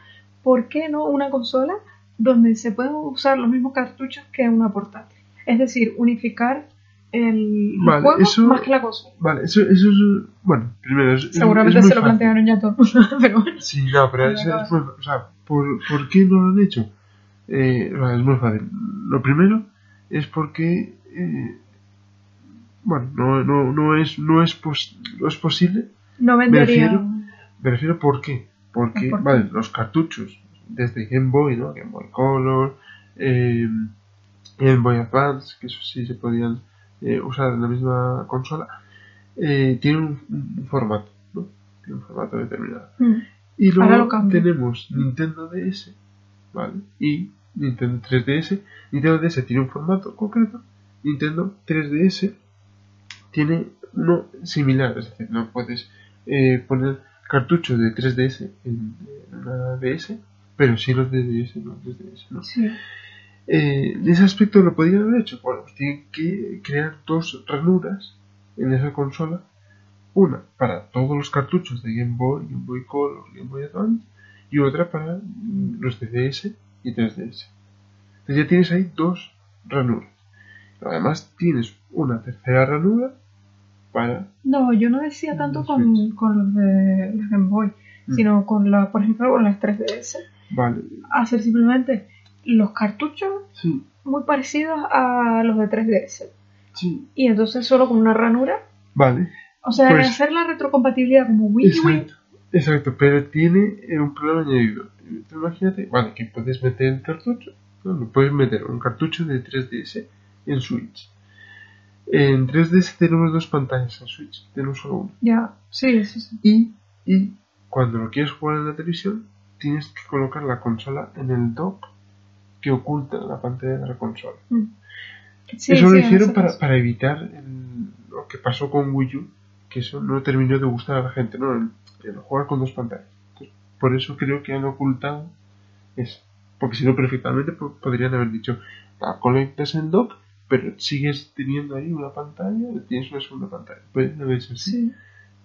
¿por qué no una consola donde se pueden usar los mismos cartuchos que una portátil? Es decir, unificar el, juego más que la consola.
Vale, eso, eso es. Bueno, primero. Es,
Seguramente se lo plantearon ya todos, [laughs] pero bueno.
Sí, no, pero es muy, O sea, ¿por, ¿por, qué no lo han hecho? Eh, es muy fácil. Lo primero es porque. Eh, bueno, no, no, no, es, no, es, pos, no es posible.
No vendería.
Me refiero, ¿por qué? Porque, vale, los cartuchos desde Game Boy, ¿no? Game Boy Color, eh, Game Boy Advance, que eso sí se podían eh, usar en la misma consola, eh, tienen un, formato, ¿no? Tiene un formato determinado. Mm. Y luego tenemos Nintendo DS, ¿vale? Y Nintendo 3DS. Nintendo DS tiene un formato concreto. Nintendo 3DS tiene uno similar, es decir, no puedes eh, poner cartuchos de 3DS en, una DS, pero sí los de DS, no 3DS, ¿no? Sí. Eh, en ese aspecto lo podrían haber hecho. Bueno, pues tienen que crear dos ranuras en esa consola. Una para todos los cartuchos de Game Boy, Game Boy Color, Game Boy Advance, y otra para los de DS y 3DS. Entonces ya tienes ahí dos ranuras. Además tienes una tercera ranura
no, yo no decía tanto con, con los de los Game Boy, mm. sino con la, por ejemplo, con las 3DS.
Vale.
Hacer simplemente los cartuchos muy parecidos a los de 3DS.
Sí.
Y entonces solo con una ranura.
Vale.
O sea, pues hacer la retrocompatibilidad como Wii
exacto, Exacto, pero tiene un problema añadido. Imagínate, vale, que puedes meter el cartucho, ¿no? puedes meter un cartucho de 3DS en Switch en 3DS tenemos dos pantallas en Switch, tenemos solo una.
Ya, sí, sí, sí.
Y, y cuando lo quieres jugar en la televisión, tienes que colocar la consola en el dock que oculta la pantalla de la consola. Mm. eso lo hicieron para, para, evitar lo que pasó con Wii U, que eso no terminó de gustar a la gente, ¿no? El, jugar con dos pantallas. por eso creo que han ocultado eso. Porque si no, perfectamente podrían haber dicho, la conectas en dock pero sigues teniendo ahí una pantalla, tienes una segunda pantalla. Puede no así, sí.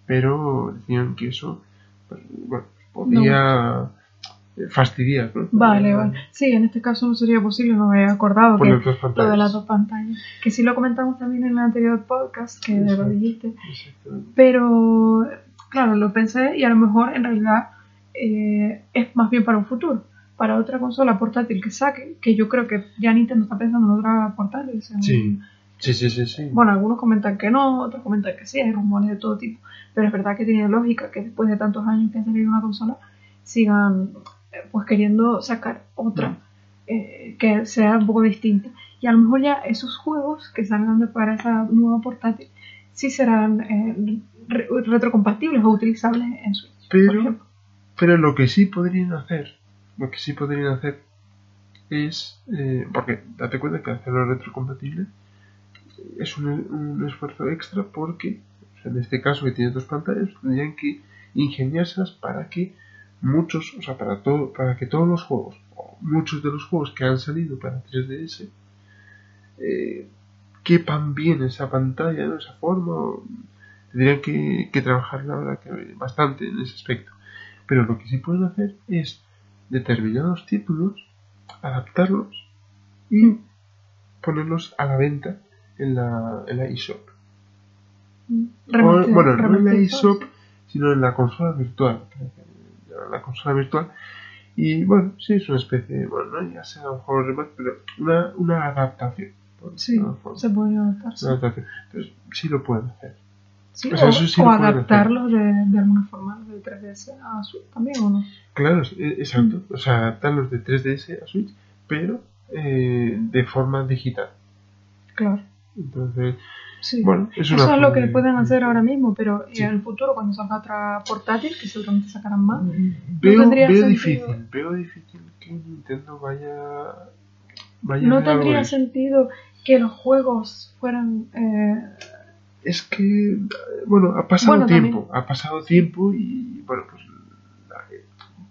pero decían que eso pues, bueno, podía fastidiar. ¿no?
Vale, vale. Sí, en este caso no sería posible, no me había acordado que lo de las dos pantallas. Que sí lo comentamos también en el anterior podcast, que lo dijiste. Pero, claro, lo pensé y a lo mejor en realidad eh, es más bien para un futuro para otra consola portátil que saque, que yo creo que ya Nintendo está pensando en otra portátil.
sí. Sí, sí, sí,
Bueno, algunos comentan que no, otros comentan que sí, hay rumores de todo tipo, pero es verdad que tiene lógica que después de tantos años que ha salido una consola, sigan eh, pues queriendo sacar otra eh, que sea un poco distinta. Y a lo mejor ya esos juegos que salgan para esa nueva portátil sí serán eh, retrocompatibles o utilizables en Switch.
Pero, pero lo que sí podrían hacer lo que sí podrían hacer es, eh, porque date cuenta que hacerlo retrocompatible es un, esfuerzo extra porque en este caso que tiene dos pantallas tendrían que ingeniárselas para que muchos, o sea, para todo, para que todos los juegos, o muchos de los juegos que han salido para 3DS, eh, quepan bien esa pantalla, esa forma, tendrían que, que bastante en ese aspecto. Pero lo que sí pueden hacer es determinados títulos, adaptarlos y ponerlos a la venta en la, en la eShop. bueno, no en la eShop, sino en la consola virtual. La consola virtual. Y bueno, sí, es una especie, bueno, no ya sea un juego remake, pero una, una adaptación.
Sí, se puede adaptar.
Una adaptación. Entonces, sí lo pueden hacer.
Sí, o, sí o adaptarlo de, de, alguna forma de 3DS a Switch también, ¿o no?
Claro, e, exacto. O sea, adaptarlos de 3DS a Switch, pero eh, de forma digital.
Claro.
Entonces,
sí.
bueno, es
eso es lo que pueden hacer ahora mismo, pero en el futuro, cuando salga otra portátil, que seguramente sacarán más,
veo, no veo difícil, veo difícil que Nintendo vaya. vaya
no tendría sentido que los juegos fueran. Eh,
es que, bueno, ha pasado tiempo, ha pasado tiempo y, bueno, pues,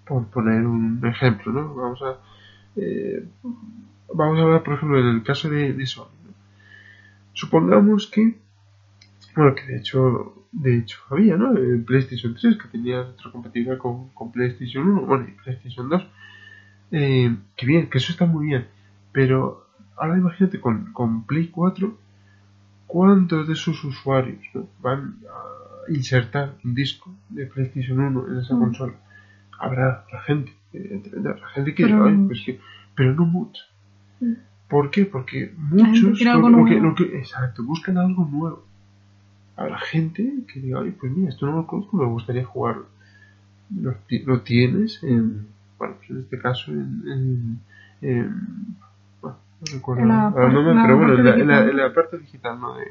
por poner un ejemplo, ¿no? Vamos a, eh, vamos a hablar, por ejemplo, en el caso de, de Sony. Supongamos que, bueno, que de hecho, de hecho había, ¿no? El PlayStation 3 que tenía retrocompatibilidad con, con PlayStation 1, bueno, y PlayStation 2. Eh, que bien, que eso está muy bien, pero ahora imagínate con, con Play 4 ¿Cuántos de sus usuarios van a insertar un disco de PlayStation 1 en esa mm. consola? Habrá la gente, la gente que pero, pues que, pero no mucho. Mm. ¿Por qué? Porque muchos lo, que, exacto, buscan algo nuevo. Habrá gente que diga, ay, pues mira, esto no lo conozco, me gustaría jugarlo. Lo, tienes en, bueno, pues en este caso en, en no recuerdo. La, pero bueno, en la, parte digital, ¿no? De,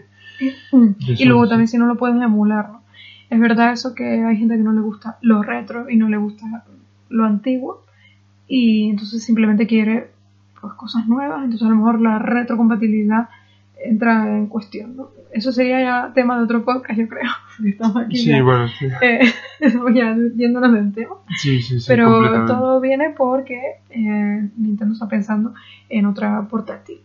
y luego también si no lo puedes emular, ¿no? Es verdad eso que hay gente que no le gusta lo retro y no le gusta lo antiguo y entonces simplemente quiere pues cosas nuevas, entonces a lo mejor la retrocompatibilidad entra en cuestión, ¿no? Eso sería ya tema de otro podcast, yo creo. [laughs] Estamos aquí
sí, bueno, sí. [laughs]
Eh, ya yéndonos del tema.
Sí, sí, sí.
Pero todo viene porque eh, Nintendo está pensando en otra portátil.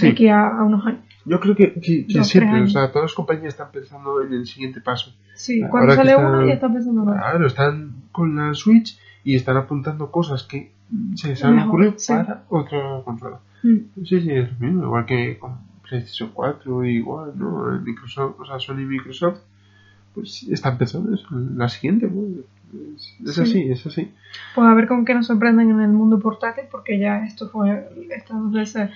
De aquí a, unos años.
Yo creo que, que, siempre, o sea, todas las compañías están pensando en el siguiente paso.
Sí, cuando sale uno ya están pensando en
Claro, están con la Switch y están apuntando cosas que se les han ocurrido para otra consola. Mm. Sí, sí, es lo mismo, igual que con PlayStation 4 igual, ¿no? Microsoft, o sea, Sony y Microsoft, pues están pensando eso, la siguiente, Es, así, es así.
Pues a ver con qué nos sorprenden en el mundo portátil, porque ya esto fue, esta 2DS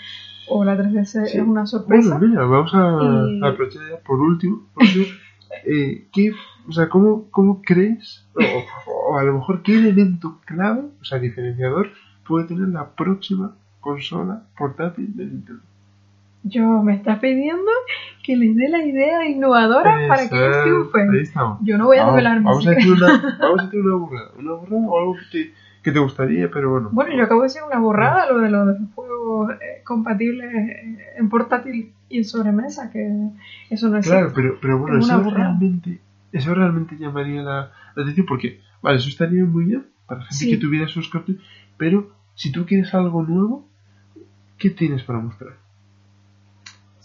o la 3DS es una sorpresa.
Bueno, mira, vamos a, aprovechar ya por último, [laughs] eh, ¿qué, o sea, ¿cómo, cómo crees, o, o, a lo mejor qué elemento clave, o sea, diferenciador, puede tener la próxima consola portátil de Nintendo?
Yo me está pidiendo que les dé la idea innovadora para que triunfe. Yo no voy a desvelar
vamos, a decir una, vamos a decir una burrada. Una burrada o algo que te, que te gustaría, pero bueno.
Bueno, yo acabo de decir una borrada, lo de los juegos eh, compatibles en portátil y en sobremesa, que eso no es
Claro, pero, pero bueno, eso realmente, eso realmente llamaría la, atención porque, vale, eso estaría muy bien para gente que tuviera esos cartuchos, pero si tú quieres algo nuevo, ¿qué tienes para mostrar?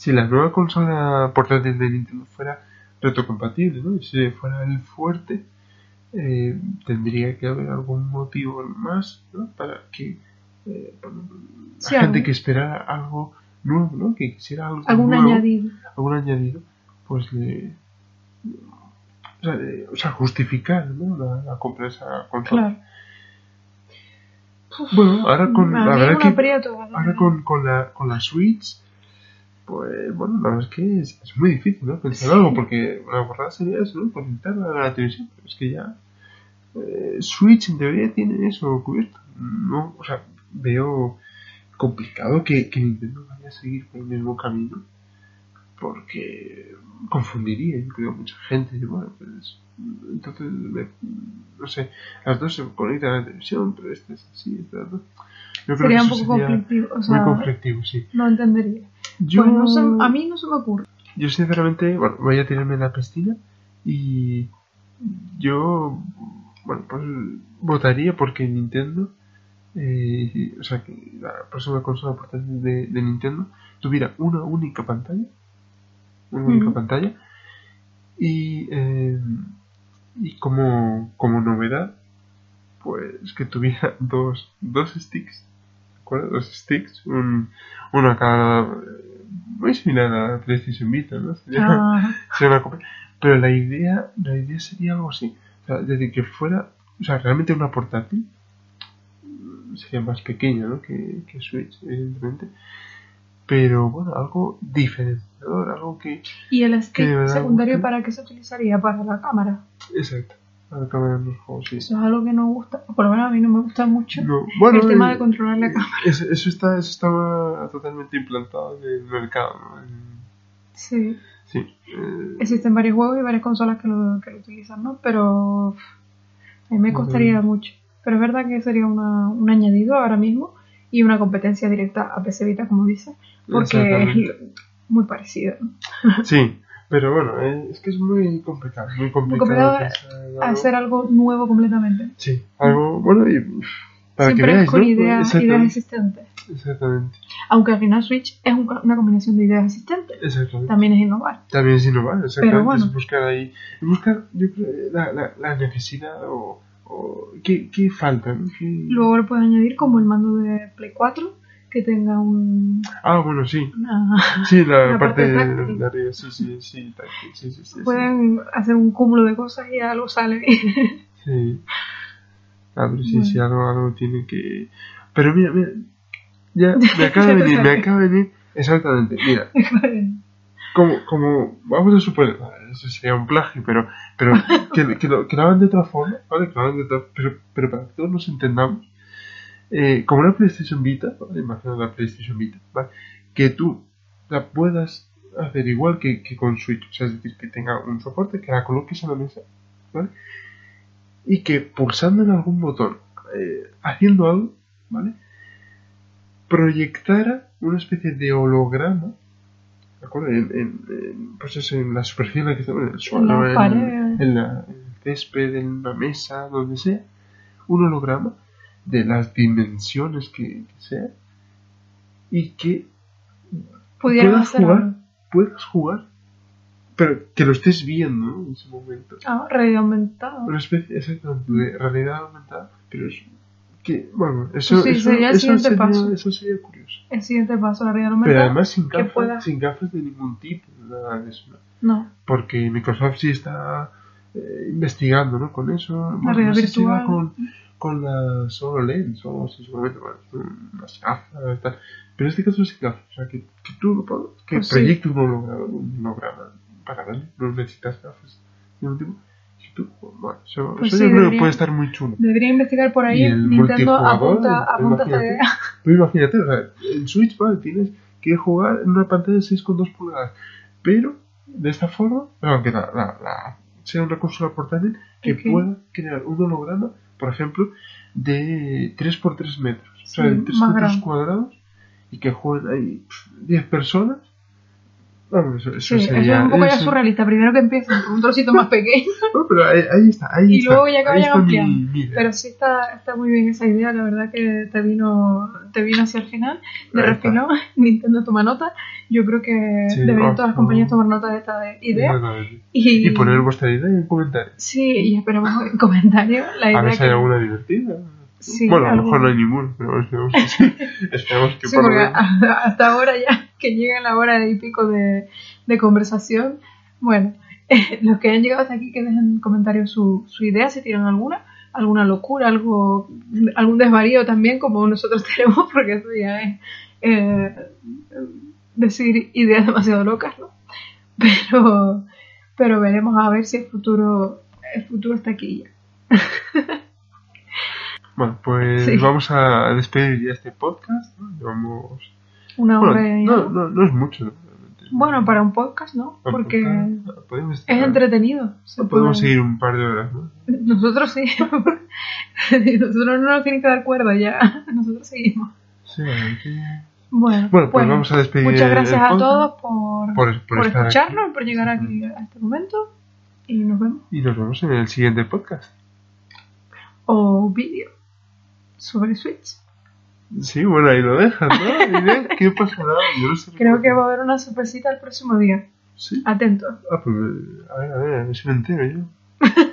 Si la nueva consola portátil de Nintendo fuera retrocompatible, ¿no? Y si fuera el fuerte, eh, tendría que haber algún motivo más, ¿no? Para que eh, la gente que esperara algo nuevo, ¿no? Que quisiera algo
algún
nuevo,
añadido,
algún añadido, pues le, o sea, justificar, ¿no? La, compra de esa consola.
Claro.
bueno, ahora con, la verdad que, ahora con, con, la, con la Switch pues bueno, la verdad es que es, muy difícil, ¿no? Pensar algo, porque una borrada sería eso, ¿no? Conectar a la televisión, pero es que ya eh, Switch en teoría tiene eso cubierto. No, o sea, veo complicado que, que Nintendo vaya a seguir por el mismo camino, porque confundiría, yo creo, mucha gente. Y bueno, pues, entonces, no sé, las dos se conectan a la televisión, pero este es así, este es
Yo creo sería un poco conflictivo, o sea,
muy conflictivo, sí.
No entendería. Yo, pues no se, a mí no se me ocurre.
Yo sinceramente, bueno, voy a tirarme en la piscina y yo, bueno, pues votaría porque Nintendo, eh, o sea, que la próxima consola portátil de, de, Nintendo tuviera una única pantalla, una única pantalla y, eh, y como, como novedad, pues que tuviera [laughs] dos, dos sticks Dos sticks, un, uno a cada. Muy similar a la PlayStation Vita, ¿no? Sería,
ah.
una copia. pero la idea, la idea sería algo así. O sea, es decir, que fuera, o sea, realmente una portátil sería más pequeña, ¿no? Que, que Switch, evidentemente. Pero bueno, algo diferenciador, algo que...
¿Y el stick secundario para qué se utilizaría? Para la cámara.
Exacto. La cámara en los juegos, sí.
Eso es algo que no gusta, por lo menos a mí no me gusta mucho. Bueno, el tema de controlar la cámara.
Eso, está, eso está totalmente implantado en el mercado, ¿no?
Sí.
Sí. Eh,
Existen varios juegos y varias consolas que lo, que lo utilizan, ¿no? Pero a mí me costaría mucho. Pero es verdad que sería una, un añadido ahora mismo y una competencia directa a PC Vita, como dice, porque es muy parecido.
Sí, pero bueno, es que es muy complicado. Muy complicado,
hacer algo nuevo completamente.
Sí, algo bueno y
para Siempre que veáis, con ideas, ideas existentes.
Exactamente.
Aunque al final Switch es una combinación de ideas existentes.
Exactamente.
También es innovar.
También es innovar, exactamente. Pero bueno. Es buscar ahí. Buscar, yo creo, la, la, la necesidad o ¿qué, qué falta?
Luego lo puedes añadir como el mando de Play 4 que tenga un...
Ah, bueno, sí. sí, la parte, de, arriba, sí, sí, sí, sí, sí,
Pueden hacer un cúmulo de cosas y algo sale.
sí. Ah, pero sí, sí, algo, algo tiene que... Pero mira, mira, ya me [laughs] acaba de venir, me acaba de venir, exactamente, mira. [laughs] como, como, vamos a suponer, eso sería un plagio, pero, pero que, que, lo, que lo hagan de otra forma, ¿vale? Que lo hagan de otra, pero, pero para que todos nos entendamos, eh, como una PlayStation Vita, ¿vale? Imagina la PlayStation Vita, ¿vale? Que tú la puedas hacer igual que, que con Switch, o sea, es decir, que tenga un soporte, que la coloques en la mesa, ¿vale? Y que pulsando en algún botón, eh, haciendo algo, ¿vale? Proyectara una especie de holograma en, en, pues en la superficie en la que estamos, en el suelo, en, en, la, el césped, en una mesa, donde sea, un holograma de las dimensiones que, sea y que puedas jugar, puedas jugar, pero que lo estés viendo en ese momento.
Ah, realidad aumentada.
Una especie, exactamente, de realidad aumentada, pero es que, bueno, eso,
sí,
eso,
sería el siguiente paso.
eso sería curioso.
El siguiente paso, la realidad
Pero además sin gafas, sin gafas de ningún tipo, nada de eso.
No.
Porque Microsoft sí está eh, investigando, ¿no? Con eso.
La realidad virtual.
con, con las HoloLens o seguramente las gafas, tal. Pero en este caso sin gafas. O sea, que, que tú que pues proyecte un holograma, un holograma para verlo. No necesitas gafas de ningún tipo bueno, eso, pues yo creo que puede estar muy chulo.
Debería investigar por ahí. Nintendo apunta, apunta esta idea.
imagínate, o sea, en Switch vale, tienes que jugar en una pantalla de 6,2 pulgadas. Pero de esta forma, aunque la, la, sea una consola portátil que pueda crear un holograma, por ejemplo, de 3x3 metros. o sea, de 3 metros cuadrados y que jueguen ahí 10 personas eso,
eso, sí, sería, es un poco ya surrealista. Primero que empiecen con un trocito más pequeño. [laughs]
no, pero ahí, ahí, está, ahí
y luego ya que vayan ampliando. Pero sí está, está muy bien esa idea, la verdad que te vino, te vino hacia el final. De refilón, [laughs] Nintendo toma nota. Yo creo que sí, deberían todas las compañías tomar nota de esta idea.
Y, y, poner vuestra idea en comentarios.
Sí, y esperamos en comentarios la idea.
A ver si hay alguna divertida bueno, a lo mejor no hay ninguno, pero esperemos que [laughs] esperemos que
sí, porque hasta ahora ya que llega la hora y pico de, de conversación, bueno, eh, [laughs] los que han llegado hasta aquí que dejen en comentarios su, su idea, si tienen alguna, alguna locura, algo, algún desvarío también, como nosotros [laughs] tenemos, porque eso ya es eh, decir ideas demasiado locas, ¿no? Pero, pero veremos a ver si el futuro, el futuro está aquí ya.
Bueno, pues vamos a despedir ya este podcast. ¿no? Llevamos.
Una hora
no, no, no, es mucho.
Bueno, para un podcast, ¿no? Porque es entretenido.
podemos seguir un par de horas, ¿no?
Nosotros sí. [laughs] Nosotros no nos tienen que dar cuerda ya. Nosotros seguimos.
Sí, aquí...
Bueno,
bueno, pues vamos a despedir.
Muchas gracias a todos por, por, por, escucharnos, por llegar aquí a este momento. Y nos vemos.
Y nos vemos en el siguiente podcast.
O vídeo sobre Switch.
Sí, bueno, ahí lo dejas, ¿no? [laughs] ¿Qué pasará? Yo no sé
Creo que va a haber una sorpresita el próximo día.
Sí.
Atento.
Ah, pues a ver, a ver, a ver si me entero yo. [laughs]